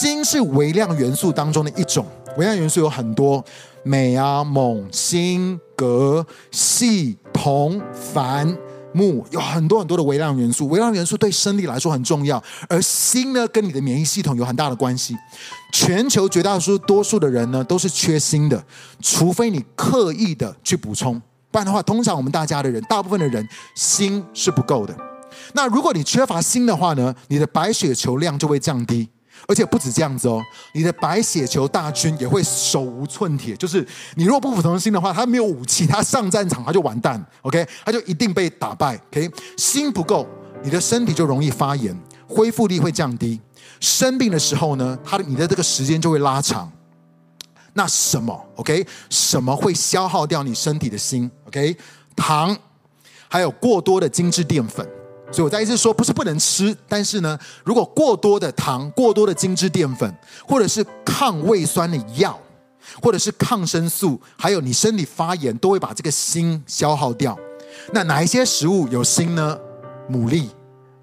S1: 锌是微量元素当中的一种，微量元素有很多，镁啊、锰、锌、铬、硒、铜、钒。木有很多很多的微量元素，微量元素对身体来说很重要，而锌呢，跟你的免疫系统有很大的关系。全球绝大多数的人呢，都是缺锌的，除非你刻意的去补充，不然的话，通常我们大家的人，大部分的人锌是不够的。那如果你缺乏锌的话呢，你的白血球量就会降低。而且不止这样子哦，你的白血球大军也会手无寸铁。就是你若不服从心的话，他没有武器，他上战场他就完蛋，OK，他就一定被打败，OK。心不够，你的身体就容易发炎，恢复力会降低，生病的时候呢，他的你的这个时间就会拉长。那什么，OK？什么会消耗掉你身体的锌？OK？糖，还有过多的精致淀粉。所以我再一次说，不是不能吃，但是呢，如果过多的糖、过多的精致淀粉，或者是抗胃酸的药，或者是抗生素，还有你身体发炎，都会把这个锌消耗掉。那哪一些食物有锌呢？牡蛎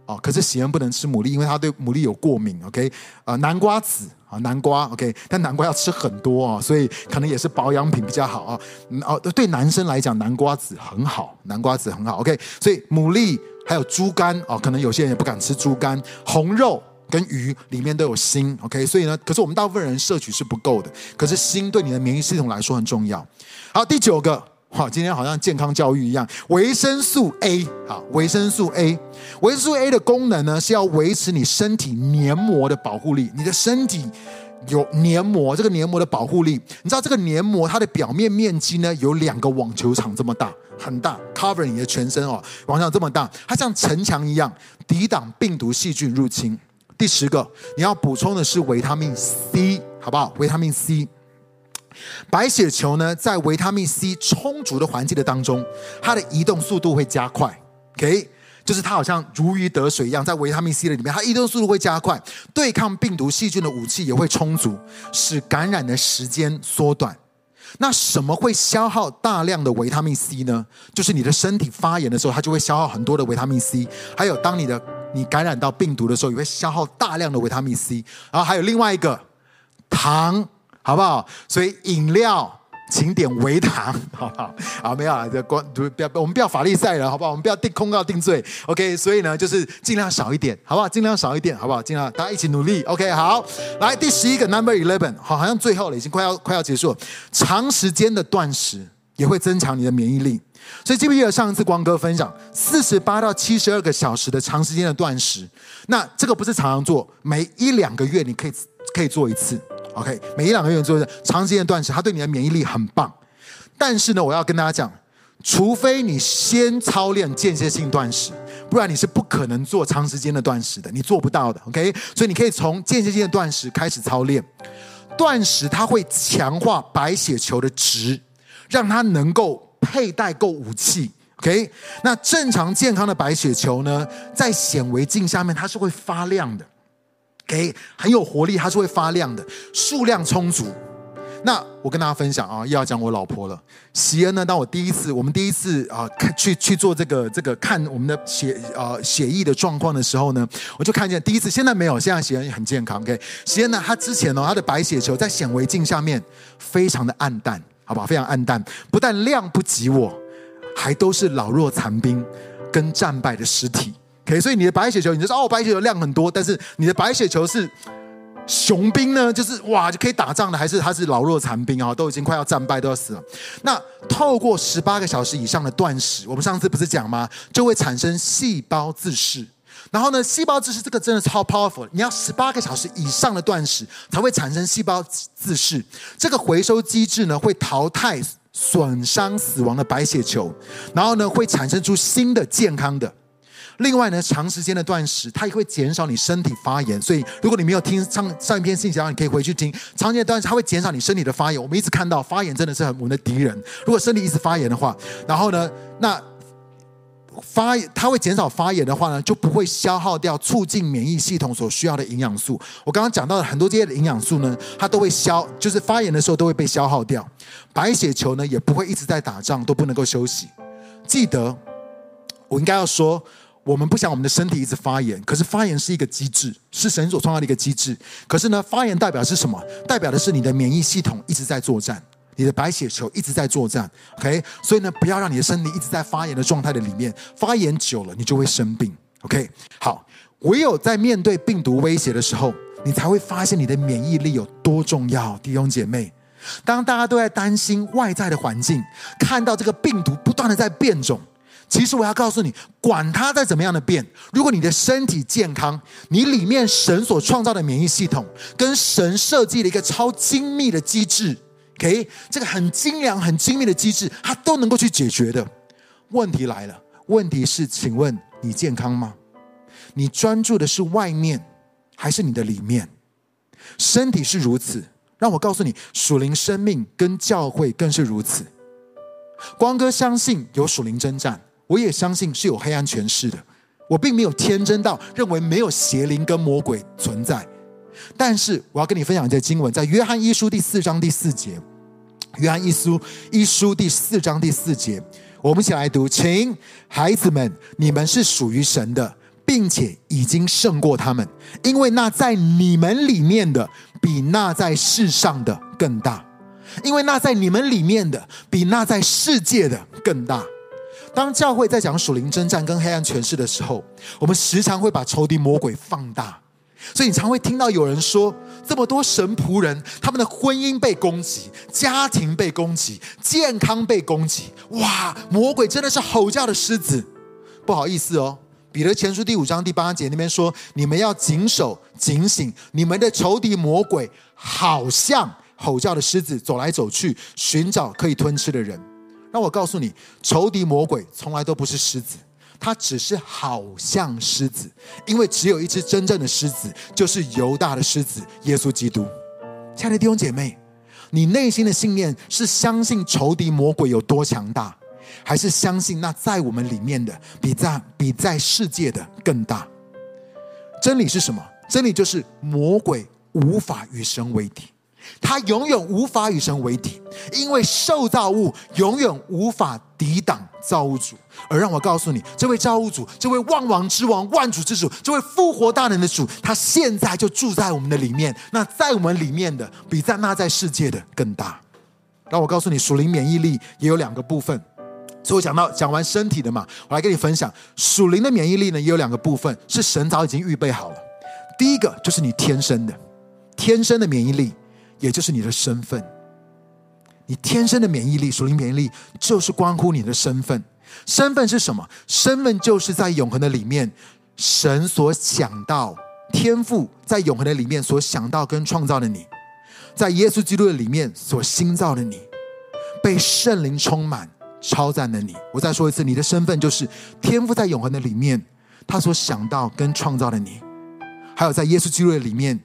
S1: 哦，可是喜恩不能吃牡蛎，因为他对牡蛎有过敏。OK，啊、呃，南瓜子啊，南瓜 OK，但南瓜要吃很多啊、所以可能也是保养品比较好啊。哦，对男生来讲，南瓜子很好，南瓜子很好。OK，所以牡蛎。还有猪肝哦，可能有些人也不敢吃猪肝。红肉跟鱼里面都有锌，OK，所以呢，可是我们大部分人摄取是不够的。可是锌对你的免疫系统来说很重要。好，第九个，好，今天好像健康教育一样，维生素 A，好，维生素 A，维生素 A 的功能呢是要维持你身体黏膜的保护力。你的身体有黏膜，这个黏膜的保护力，你知道这个黏膜它的表面面积呢有两个网球场这么大。很大，cover 你的全身哦，网上这么大，它像城墙一样抵挡病毒细菌入侵。第十个，你要补充的是维他命 C，好不好？维他命 C，白血球呢，在维他命 C 充足的环境的当中，它的移动速度会加快。OK，就是它好像如鱼得水一样，在维他命 C 的里面，它移动速度会加快，对抗病毒细菌的武器也会充足，使感染的时间缩短。那什么会消耗大量的维他命 C 呢？就是你的身体发炎的时候，它就会消耗很多的维他命 C。还有，当你的你感染到病毒的时候，也会消耗大量的维他命 C。然后还有另外一个糖，好不好？所以饮料。请点微糖，好不好？好，没有啊，这关不要，我们不要法利赛人，好不好？我们不要定控告定罪，OK？所以呢，就是尽量少一点，好不好？尽量少一点，好不好？尽量大家一起努力，OK？好，来第十一个 Number Eleven，好，好像最后了，已经快要快要结束了。长时间的断食也会增强你的免疫力，所以记不记得上一次光哥分享四十八到七十二个小时的长时间的断食？那这个不是常常做，每一两个月你可以可以做一次。OK，每一两个月做一次长时间断食，它对你的免疫力很棒，但是呢，我要跟大家讲，除非你先操练间歇性断食，不然你是不可能做长时间的断食的，你做不到的。OK，所以你可以从间歇性的断食开始操练。断食它会强化白血球的值，让它能够佩戴够武器。OK，那正常健康的白血球呢，在显微镜下面它是会发亮的。OK，很有活力，它是会发亮的，数量充足。那我跟大家分享啊，又要讲我老婆了。席恩呢，当我第一次，我们第一次啊，看去去做这个这个看我们的血啊血液的状况的时候呢，我就看见第一次，现在没有，现在席恩很健康。OK，席恩呢，他之前呢，他的白血球在显微镜下面非常的暗淡，好不好？非常暗淡，不但量不及我。还都是老弱残兵跟战败的尸体，OK，所以你的白血球，你就是哦，白血球量很多，但是你的白血球是雄兵呢，就是哇就可以打仗的，还是他是老弱残兵啊，都已经快要战败，都要死了。那透过十八个小时以上的断食，我们上次不是讲吗？就会产生细胞自噬。然后呢，细胞自噬这个真的超 powerful，你要十八个小时以上的断食才会产生细胞自噬。这个回收机制呢，会淘汰。损伤死亡的白血球，然后呢，会产生出新的健康的。另外呢，长时间的断食，它也会减少你身体发炎。所以，如果你没有听上上一篇信息，然后你可以回去听。长时间的断食，它会减少你身体的发炎。我们一直看到发炎真的是很我们的敌人。如果身体一直发炎的话，然后呢，那。发它会减少发炎的话呢，就不会消耗掉促进免疫系统所需要的营养素。我刚刚讲到的很多这些营养素呢，它都会消，就是发炎的时候都会被消耗掉。白血球呢，也不会一直在打仗，都不能够休息。记得，我应该要说，我们不想我们的身体一直发炎，可是发炎是一个机制，是神所创造的一个机制。可是呢，发炎代表是什么？代表的是你的免疫系统一直在作战。你的白血球一直在作战，OK，所以呢，不要让你的身体一直在发炎的状态的里面，发炎久了，你就会生病，OK。好，唯有在面对病毒威胁的时候，你才会发现你的免疫力有多重要，弟兄姐妹。当大家都在担心外在的环境，看到这个病毒不断的在变种，其实我要告诉你，管它再怎么样的变，如果你的身体健康，你里面神所创造的免疫系统，跟神设计的一个超精密的机制。，OK，这个很精良、很精密的机制，它都能够去解决的。问题来了，问题是，请问你健康吗？你专注的是外面，还是你的里面？身体是如此，让我告诉你，属灵生命跟教会更是如此。光哥相信有属灵征战，我也相信是有黑暗权势的。我并没有天真到认为没有邪灵跟魔鬼存在。但是我要跟你分享一些经文，在约翰一书第四章第四节。约翰一书一书第四章第四节，我们一起来读，请孩子们，你们是属于神的，并且已经胜过他们，因为那在你们里面的比那在世上的更大，因为那在你们里面的比那在世界的更大。当教会在讲属灵征战跟黑暗权势的时候，我们时常会把仇敌魔鬼放大。所以你常会听到有人说，这么多神仆人，他们的婚姻被攻击，家庭被攻击，健康被攻击。哇，魔鬼真的是吼叫的狮子。不好意思哦，彼得前书第五章第八节那边说，你们要谨守警醒，你们的仇敌魔鬼好像吼叫的狮子，走来走去，寻找可以吞吃的人。让我告诉你，仇敌魔鬼从来都不是狮子。他只是好像狮子，因为只有一只真正的狮子，就是犹大的狮子耶稣基督。亲爱的弟兄姐妹，你内心的信念是相信仇敌魔鬼有多强大，还是相信那在我们里面的比在比在世界的更大？真理是什么？真理就是魔鬼无法与神为敌。他永远无法与神为敌，因为受造物永远无法抵挡造物主。而让我告诉你，这位造物主，这位万王之王、万主之主，这位复活大能的主，他现在就住在我们的里面。那在我们里面的，比在那在世界的更大。让我告诉你，属灵免疫力也有两个部分。所以我讲到讲完身体的嘛，我来跟你分享属灵的免疫力呢，也有两个部分，是神早已经预备好了。第一个就是你天生的，天生的免疫力。也就是你的身份，你天生的免疫力，属灵免疫力就是关乎你的身份。身份是什么？身份就是在永恒的里面，神所想到，天赋在永恒的里面所想到跟创造的你，在耶稣基督的里面所新造的你。被圣灵充满，超赞的你。我再说一次，你的身份就是天赋在永恒的里面，他所想到跟创造的你，还有在耶稣基督的里面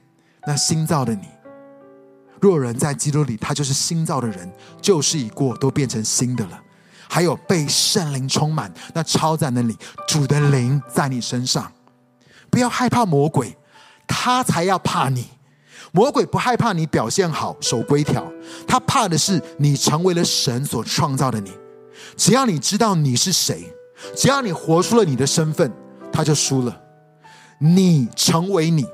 S1: 那新造的你。若人在基督里，他就是新造的人，旧事已过，都变成新的了。还有被圣灵充满，那超赞的你，主的灵在你身上。不要害怕魔鬼，他才要怕你。魔鬼不害怕你表现好、守规条，他怕的是你成为了神所创造的你。只要你知道你是谁，只要你活出了你的身份，他就输了。你成为你，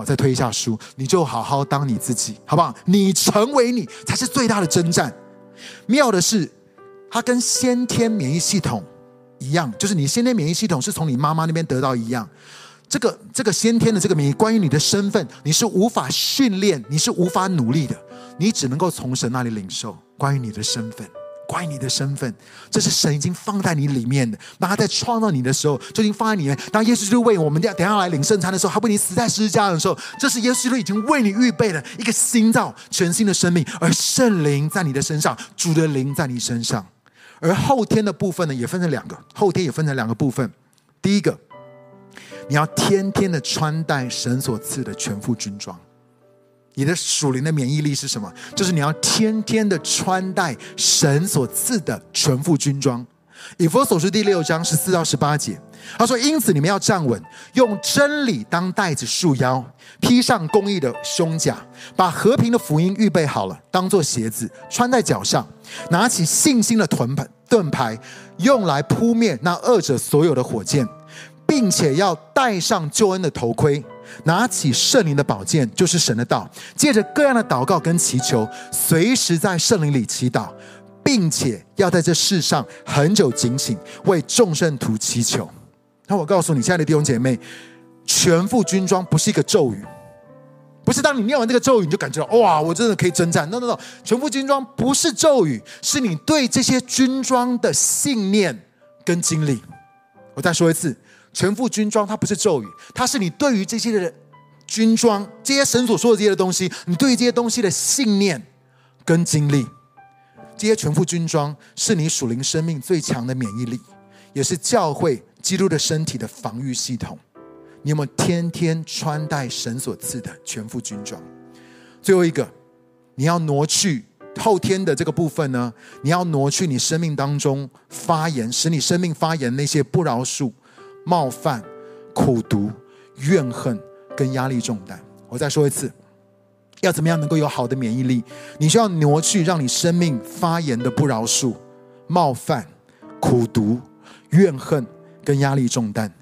S1: 好，再推一下书，你就好好当你自己，好不好？你成为你才是最大的征战。妙的是。它跟先天免疫系统一样，就是你先天免疫系统是从你妈妈那边得到一样。这个这个先天的这个免疫，关于你的身份，你是无法训练，你是无法努力的，你只能够从神那里领受关于你的身份。关于你的身份，这是神已经放在你里面的。当他在创造你的时候，就已经放在里面。当耶稣基督为我们要等下来领圣餐的时候，他为你死在十字架的时候，这是耶稣基督已经为你预备了一个新造、全新的生命。而圣灵在你的身上，主的灵在你身上。而后天的部分呢，也分成两个。后天也分成两个部分。第一个，你要天天的穿戴神所赐的全副军装。你的属灵的免疫力是什么？就是你要天天的穿戴神所赐的全副军装。以弗所书第六章十四到十八节，他说：“因此你们要站稳，用真理当带子束腰，披上公义的胸甲，把和平的福音预备好了，当做鞋子穿在脚上，拿起信心的盾牌，盾牌用来扑灭那恶者所有的火箭，并且要戴上救恩的头盔。”拿起圣灵的宝剑，就是神的道，借着各样的祷告跟祈求，随时在圣灵里祈祷，并且要在这世上恒久警醒，为众圣徒祈求。那我告诉你，亲爱的弟兄姐妹，全副军装不是一个咒语，不是当你念完这个咒语，你就感觉到哇，我真的可以征战。No No No，全副军装不是咒语，是你对这些军装的信念跟经历。我再说一次。全副军装，它不是咒语，它是你对于这些的军装，这些神所说的这些的东西，你对于这些东西的信念跟经历，这些全副军装是你属灵生命最强的免疫力，也是教会基督的身体的防御系统。你有没有天天穿戴神所赐的全副军装？最后一个，你要挪去后天的这个部分呢？你要挪去你生命当中发炎，使你生命发炎那些不饶恕。冒犯、苦毒、怨恨跟压力重担。我再说一次，要怎么样能够有好的免疫力？你需要挪去让你生命发炎的不饶恕、冒犯、苦毒、怨恨跟压力重担。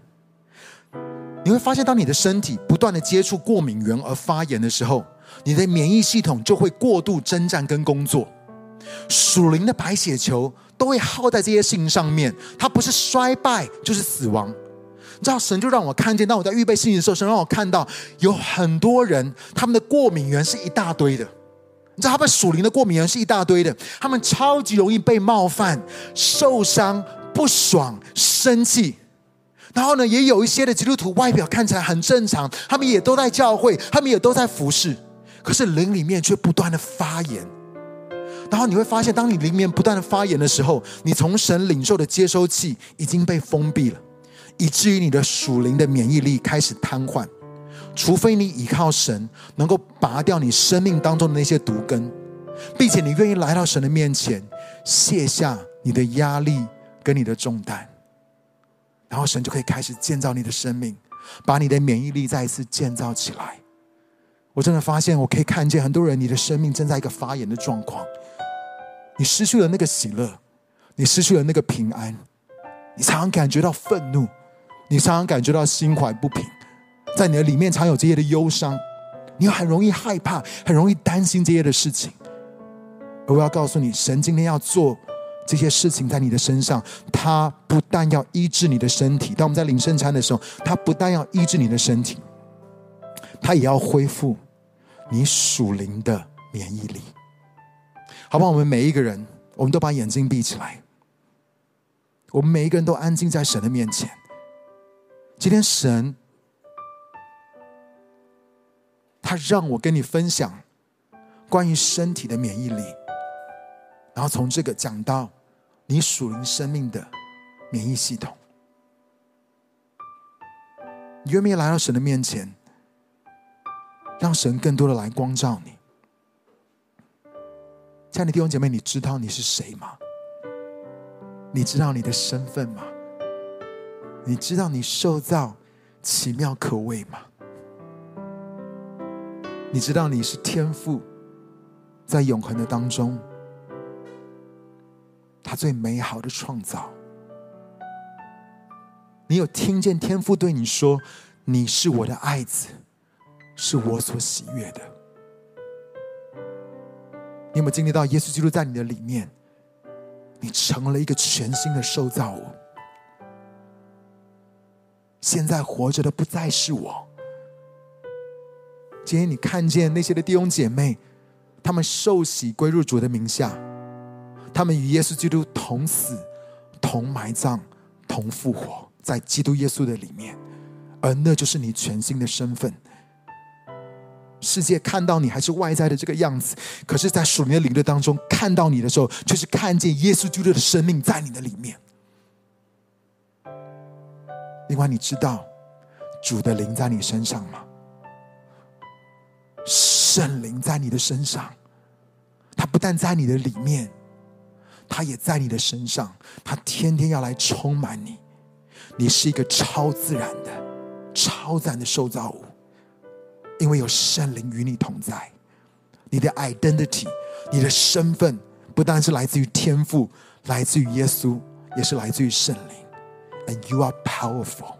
S1: 你会发现，当你的身体不断的接触过敏源而发炎的时候，你的免疫系统就会过度征战跟工作。属灵的白血球都会耗在这些事情上面，它不是衰败就是死亡。你知道神就让我看见，当我在预备信息的时候，神让我看到有很多人，他们的过敏源是一大堆的。你知道他们属灵的过敏源是一大堆的，他们超级容易被冒犯、受伤、不爽、生气。然后呢，也有一些的基督徒外表看起来很正常，他们也都在教会，他们也都在服侍，可是灵里面却不断的发炎。然后你会发现，当你灵里面不断的发炎的时候，你从神领受的接收器已经被封闭了。以至于你的属灵的免疫力开始瘫痪，除非你依靠神，能够拔掉你生命当中的那些毒根，并且你愿意来到神的面前，卸下你的压力跟你的重担，然后神就可以开始建造你的生命，把你的免疫力再一次建造起来。我真的发现，我可以看见很多人，你的生命正在一个发炎的状况，你失去了那个喜乐，你失去了那个平安，你常常感觉到愤怒。你常常感觉到心怀不平，在你的里面常有这些的忧伤，你很容易害怕，很容易担心这些的事情。而我要告诉你，神今天要做这些事情在你的身上，他不但要医治你的身体，当我们在领圣餐的时候，他不但要医治你的身体，他也要恢复你属灵的免疫力。好不好？我们每一个人，我们都把眼睛闭起来，我们每一个人都安静在神的面前。今天神，他让我跟你分享关于身体的免疫力。然后从这个讲到你属灵生命的免疫系统。你愿不愿意来到神的面前，让神更多的来光照你？亲爱的弟兄姐妹，你知道你是谁吗？你知道你的身份吗？你知道你受造奇妙可畏吗？你知道你是天父在永恒的当中，他最美好的创造。你有听见天父对你说：“你是我的爱子，是我所喜悦的。”你有没有经历到耶稣基督在你的里面？你成了一个全新的受造物。现在活着的不再是我。今天你看见那些的弟兄姐妹，他们受洗归入主的名下，他们与耶稣基督同死、同埋葬、同复活。在基督耶稣的里面，而那就是你全新的身份。世界看到你还是外在的这个样子，可是，在属灵的领域当中看到你的时候，却是看见耶稣基督的生命在你的里面。另外，你知道主的灵在你身上吗？圣灵在你的身上，他不但在你的里面，他也在你的身上，他天天要来充满你。你是一个超自然的、超自然的受造物，因为有圣灵与你同在。你的 identity，你的身份，不单是来自于天赋，来自于耶稣，也是来自于圣灵。And you are powerful，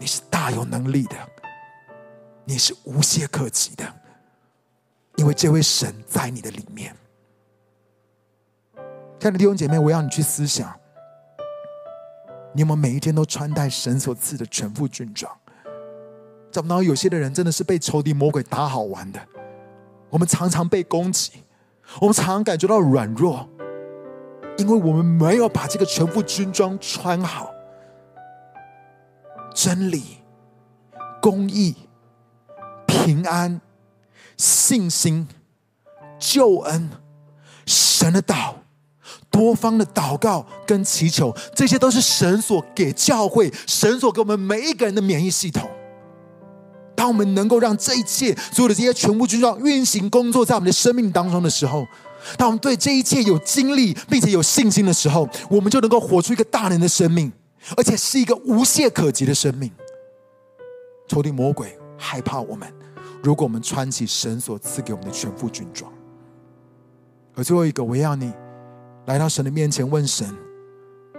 S1: 你是大有能力的，你是无懈可击的，因为这位神在你的里面。亲爱的弟兄姐妹，我要你去思想。你有没有每一天都穿戴神所赐的全副军装？找不到有些的人真的是被仇敌魔鬼打好玩的。我们常常被攻击，我们常常感觉到软弱，因为我们没有把这个全副军装穿好。真理、公义、平安、信心、救恩、神的道。多方的祷告跟祈求，这些都是神所给教会、神所给我们每一个人的免疫系统。当我们能够让这一切所有的这些全部军装运行工作在我们的生命当中的时候，当我们对这一切有经历并且有信心的时候，我们就能够活出一个大人的生命，而且是一个无懈可击的生命。仇敌魔鬼害怕我们，如果我们穿起神所赐给我们的全副军装。而最后一个，我要你。来到神的面前，问神：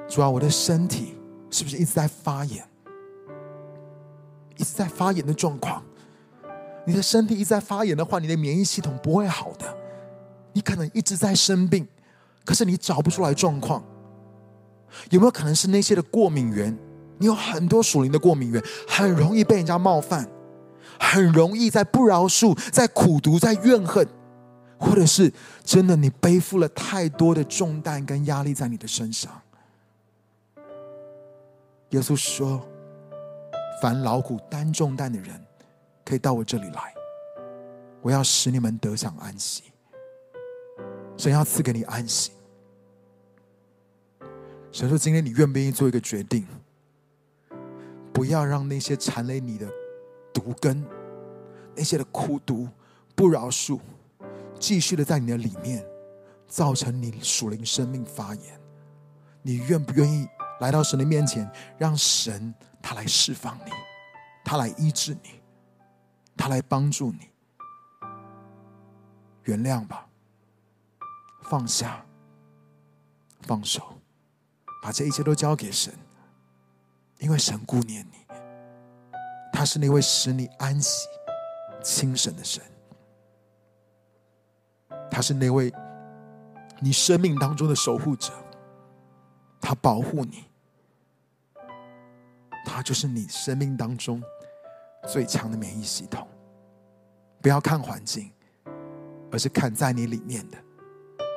S1: 主啊，我的身体是不是一直在发炎？一直在发炎的状况。你的身体一直在发炎的话，你的免疫系统不会好的。你可能一直在生病，可是你找不出来状况。有没有可能是那些的过敏源？你有很多属灵的过敏源，很容易被人家冒犯，很容易在不饶恕、在苦读、在怨恨。或者是真的，你背负了太多的重担跟压力在你的身上。耶稣说：“凡劳苦担重担的人，可以到我这里来，我要使你们得享安息。神要赐给你安息。神说：今天你愿不愿意做一个决定？不要让那些缠累你的毒根，那些的苦毒、不饶恕。”继续的在你的里面，造成你属灵生命发炎。你愿不愿意来到神的面前，让神他来释放你，他来医治你，他来帮助你？原谅吧，放下，放手，把这一切都交给神，因为神顾念你，他是那位使你安息、轻省的神。他是那位你生命当中的守护者，他保护你，他就是你生命当中最强的免疫系统。不要看环境，而是看在你里面的，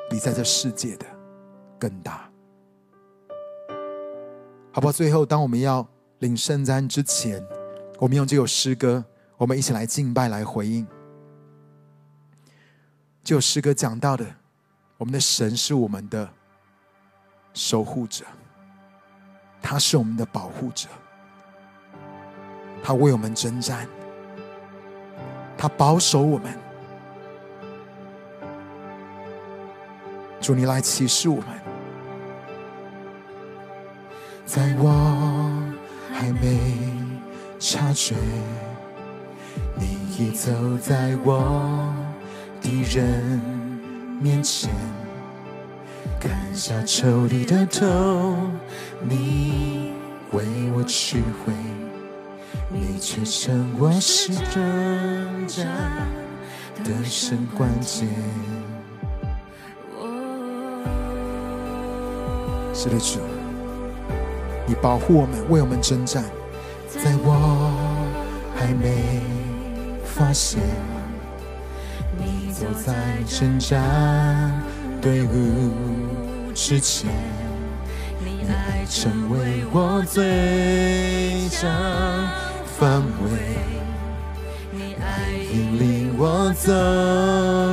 S1: 比在这世界的更大，好不好？最后，当我们要领圣餐之前，我们用这首诗歌，我们一起来敬拜，来回应。这首诗歌讲到的，我们的神是我们的守护者，他是我们的保护者，他为我们征战，他保守我们。主，你来启示我们，在我还没察觉，你已走在我敌人面前砍下仇敌的头，你为我取回，你却称我是征战得胜关键。是的，主，你保护我们，为我们征战，在我还没发现。你走在征战队伍之前，你爱成为我最强范围，你爱引领我走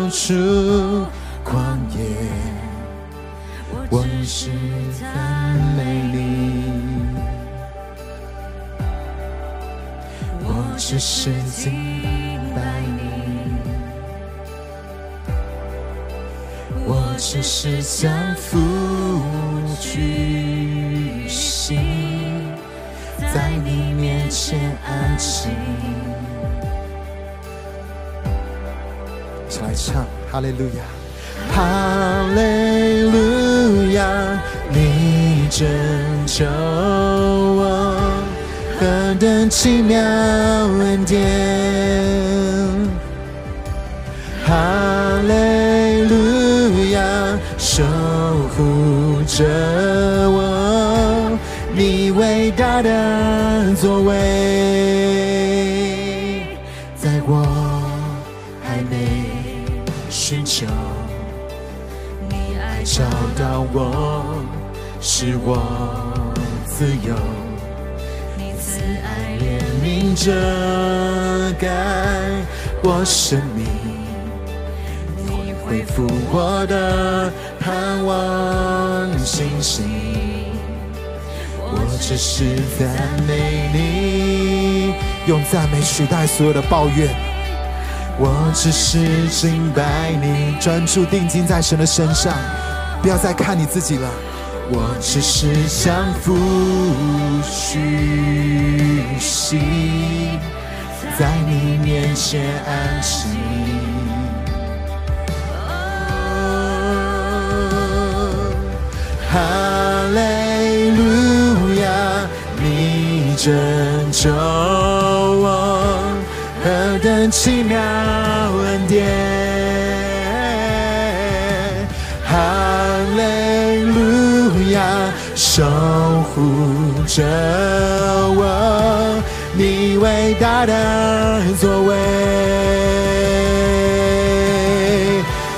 S1: 出旷野，我是在我只是敬拜你。只是将负举行，在你面前安静。来唱，哈利路亚，哈利路亚，你拯救我，何等奇妙恩典，哈利路亚。守护着我，你伟大的作为，在我还没寻求，你爱找到我，使我自由，爱怜悯遮盖我生命。你恢复我的盼望信心，我只是赞美你，用赞美取代所有的抱怨。我只是敬拜你，专注定睛在神的身上，不要再看你自己了。我只是将负举行，在你面前安静。哈利路亚，你拯救我，何等奇妙恩典！哈利守护着我，你伟大的作为。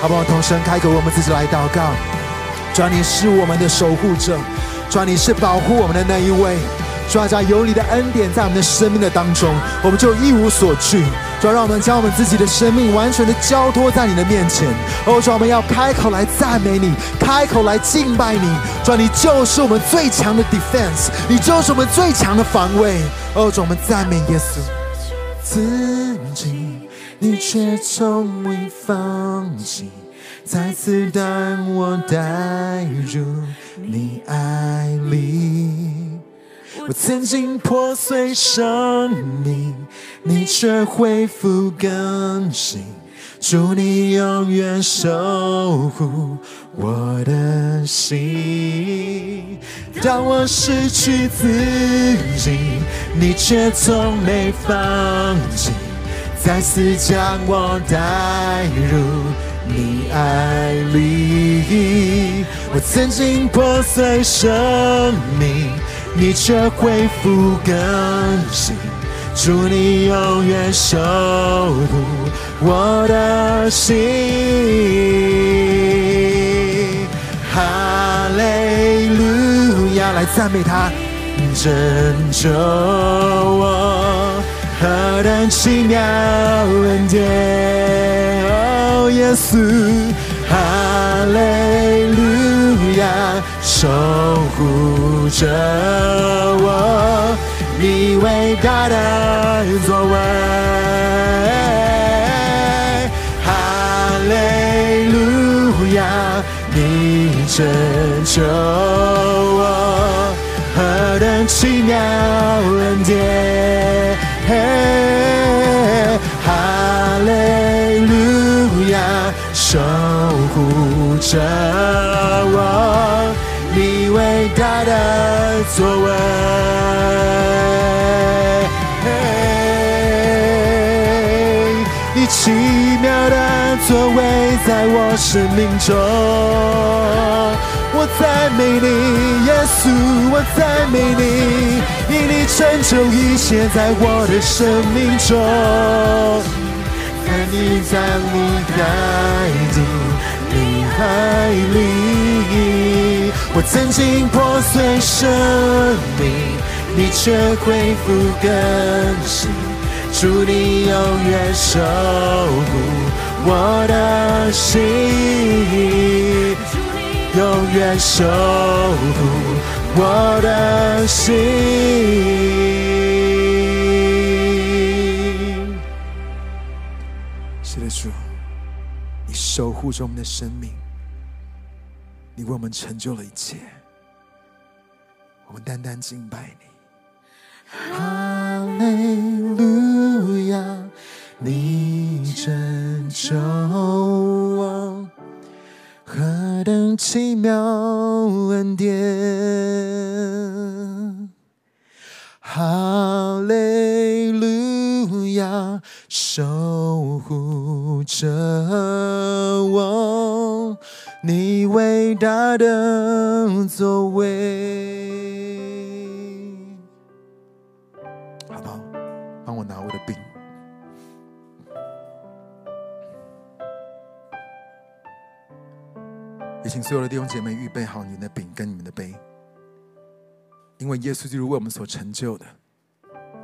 S1: 好不好？同声开口，我们自己来祷告。主啊，你是我们的守护者，主啊，你是保护我们的那一位。主啊，有你的恩典在我们的生命的当中，我们就一无所惧。主，让我们将我们自己的生命完全的交托在你的面前。哦，主啊，我们要开口来赞美你，开口来敬拜你。主，你就是我们最强的 defense，你就是我们最强的防卫。哦，主，我们赞美耶稣。自己，你却从未放弃。再次将我带入你爱里，我曾经破碎生命，你却恢复更新。祝你永远守护我的心。当我失去自己，你却从没放弃，再次将我带入。你爱里，我曾经破碎生命，你却恢复更新。祝你永远守护我的心。哈利路亚，来赞美他，拯救我，何等奇妙恩典。哦耶稣，哈利路亚，守护着我，你伟大的作为，哈利路亚，你拯救我，何等奇妙恩典，哈利路亚。守护着我，伟大的作为，你奇妙的作为在我生命中，我赞美你，耶稣，我赞美你，因你成就一切在我的生命中。看你将你带进你海里，曾经破碎生命，你却恢复更新。祝你永远守护我的心，永远守护我的心。是的，主，你守护着我们的生命，你为我们成就了一切，我们单单敬拜你。哈利路亚，你拯救我，何等奇妙恩典！大的作为，好不好？帮我拿我的饼，也请所有的弟兄姐妹预备好你的饼跟你们的杯，因为耶稣就是为我们所成就的，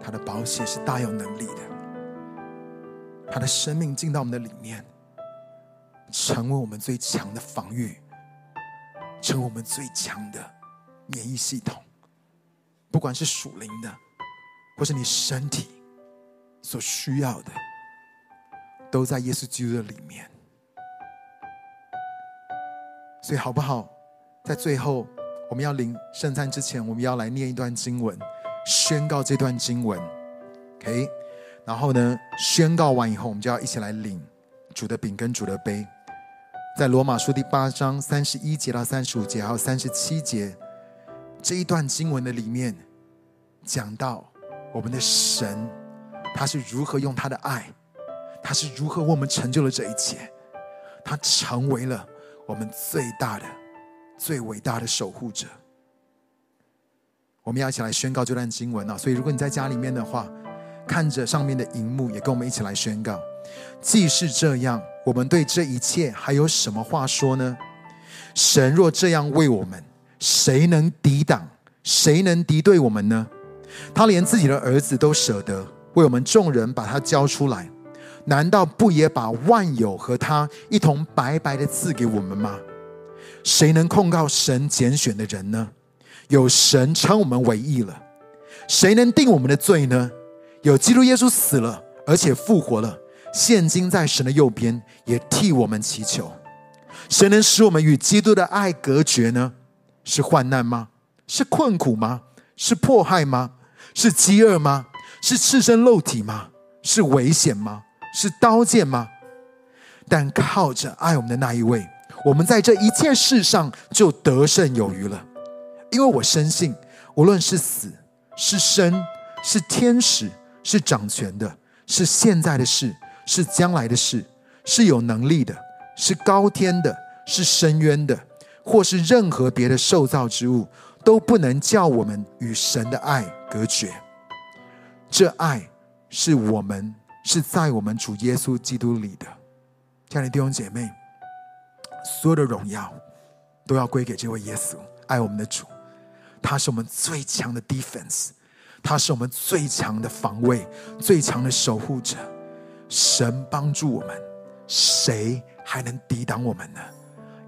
S1: 他的宝血是大有能力的，他的生命进到我们的里面。成为我们最强的防御，成我们最强的免疫系统。不管是属灵的，或是你身体所需要的，都在耶稣基督的里面。所以，好不好？在最后，我们要领圣餐之前，我们要来念一段经文，宣告这段经文。OK，然后呢，宣告完以后，我们就要一起来领主的饼跟主的杯。在罗马书第八章三十一节到三十五节，还有三十七节这一段经文的里面，讲到我们的神，他是如何用他的爱，他是如何为我们成就了这一切，他成为了我们最大的、最伟大的守护者。我们要一起来宣告这段经文啊！所以，如果你在家里面的话，看着上面的荧幕，也跟我们一起来宣告。既是这样，我们对这一切还有什么话说呢？神若这样为我们，谁能抵挡？谁能敌对我们呢？他连自己的儿子都舍得为我们众人把他交出来，难道不也把万有和他一同白白的赐给我们吗？谁能控告神拣选的人呢？有神称我们为义了。谁能定我们的罪呢？有基督耶稣死了，而且复活了。现今在神的右边，也替我们祈求。谁能使我们与基督的爱隔绝呢？是患难吗？是困苦吗？是迫害吗？是饥饿吗？是赤身露体吗？是危险吗？是刀剑吗？但靠着爱我们的那一位，我们在这一切事上就得胜有余了。因为我深信，无论是死是生，是天使，是掌权的，是现在的事。是将来的事，是有能力的，是高天的，是深渊的，或是任何别的受造之物，都不能叫我们与神的爱隔绝。这爱是我们是在我们主耶稣基督里的。亲爱的弟兄姐妹，所有的荣耀都要归给这位耶稣，爱我们的主。他是我们最强的 defense，他是我们最强的防卫，最强的守护者。神帮助我们，谁还能抵挡我们呢？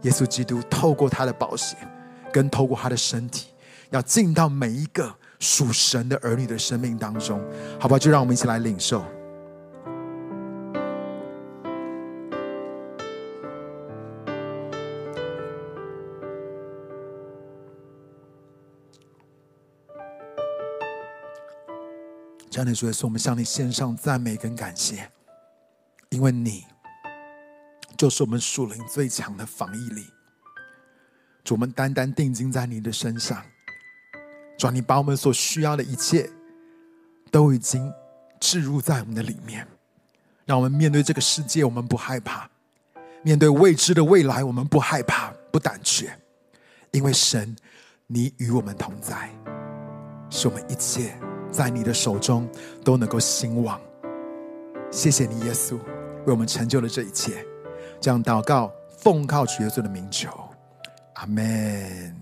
S1: 耶稣基督透过他的宝血，跟透过他的身体，要进到每一个属神的儿女的生命当中，好不好？就让我们一起来领受。这样的主耶稣，我们向你献上赞美跟感谢，因为你就是我们属灵最强的防疫力。主，我们单单定睛在你的身上，主，你把我们所需要的一切都已经置入在我们的里面，让我们面对这个世界，我们不害怕；面对未知的未来，我们不害怕、不胆怯，因为神，你与我们同在，使我们一切。在你的手中都能够兴旺，谢谢你，耶稣，为我们成就了这一切。这样祷告，奉靠主耶稣的名求，阿门。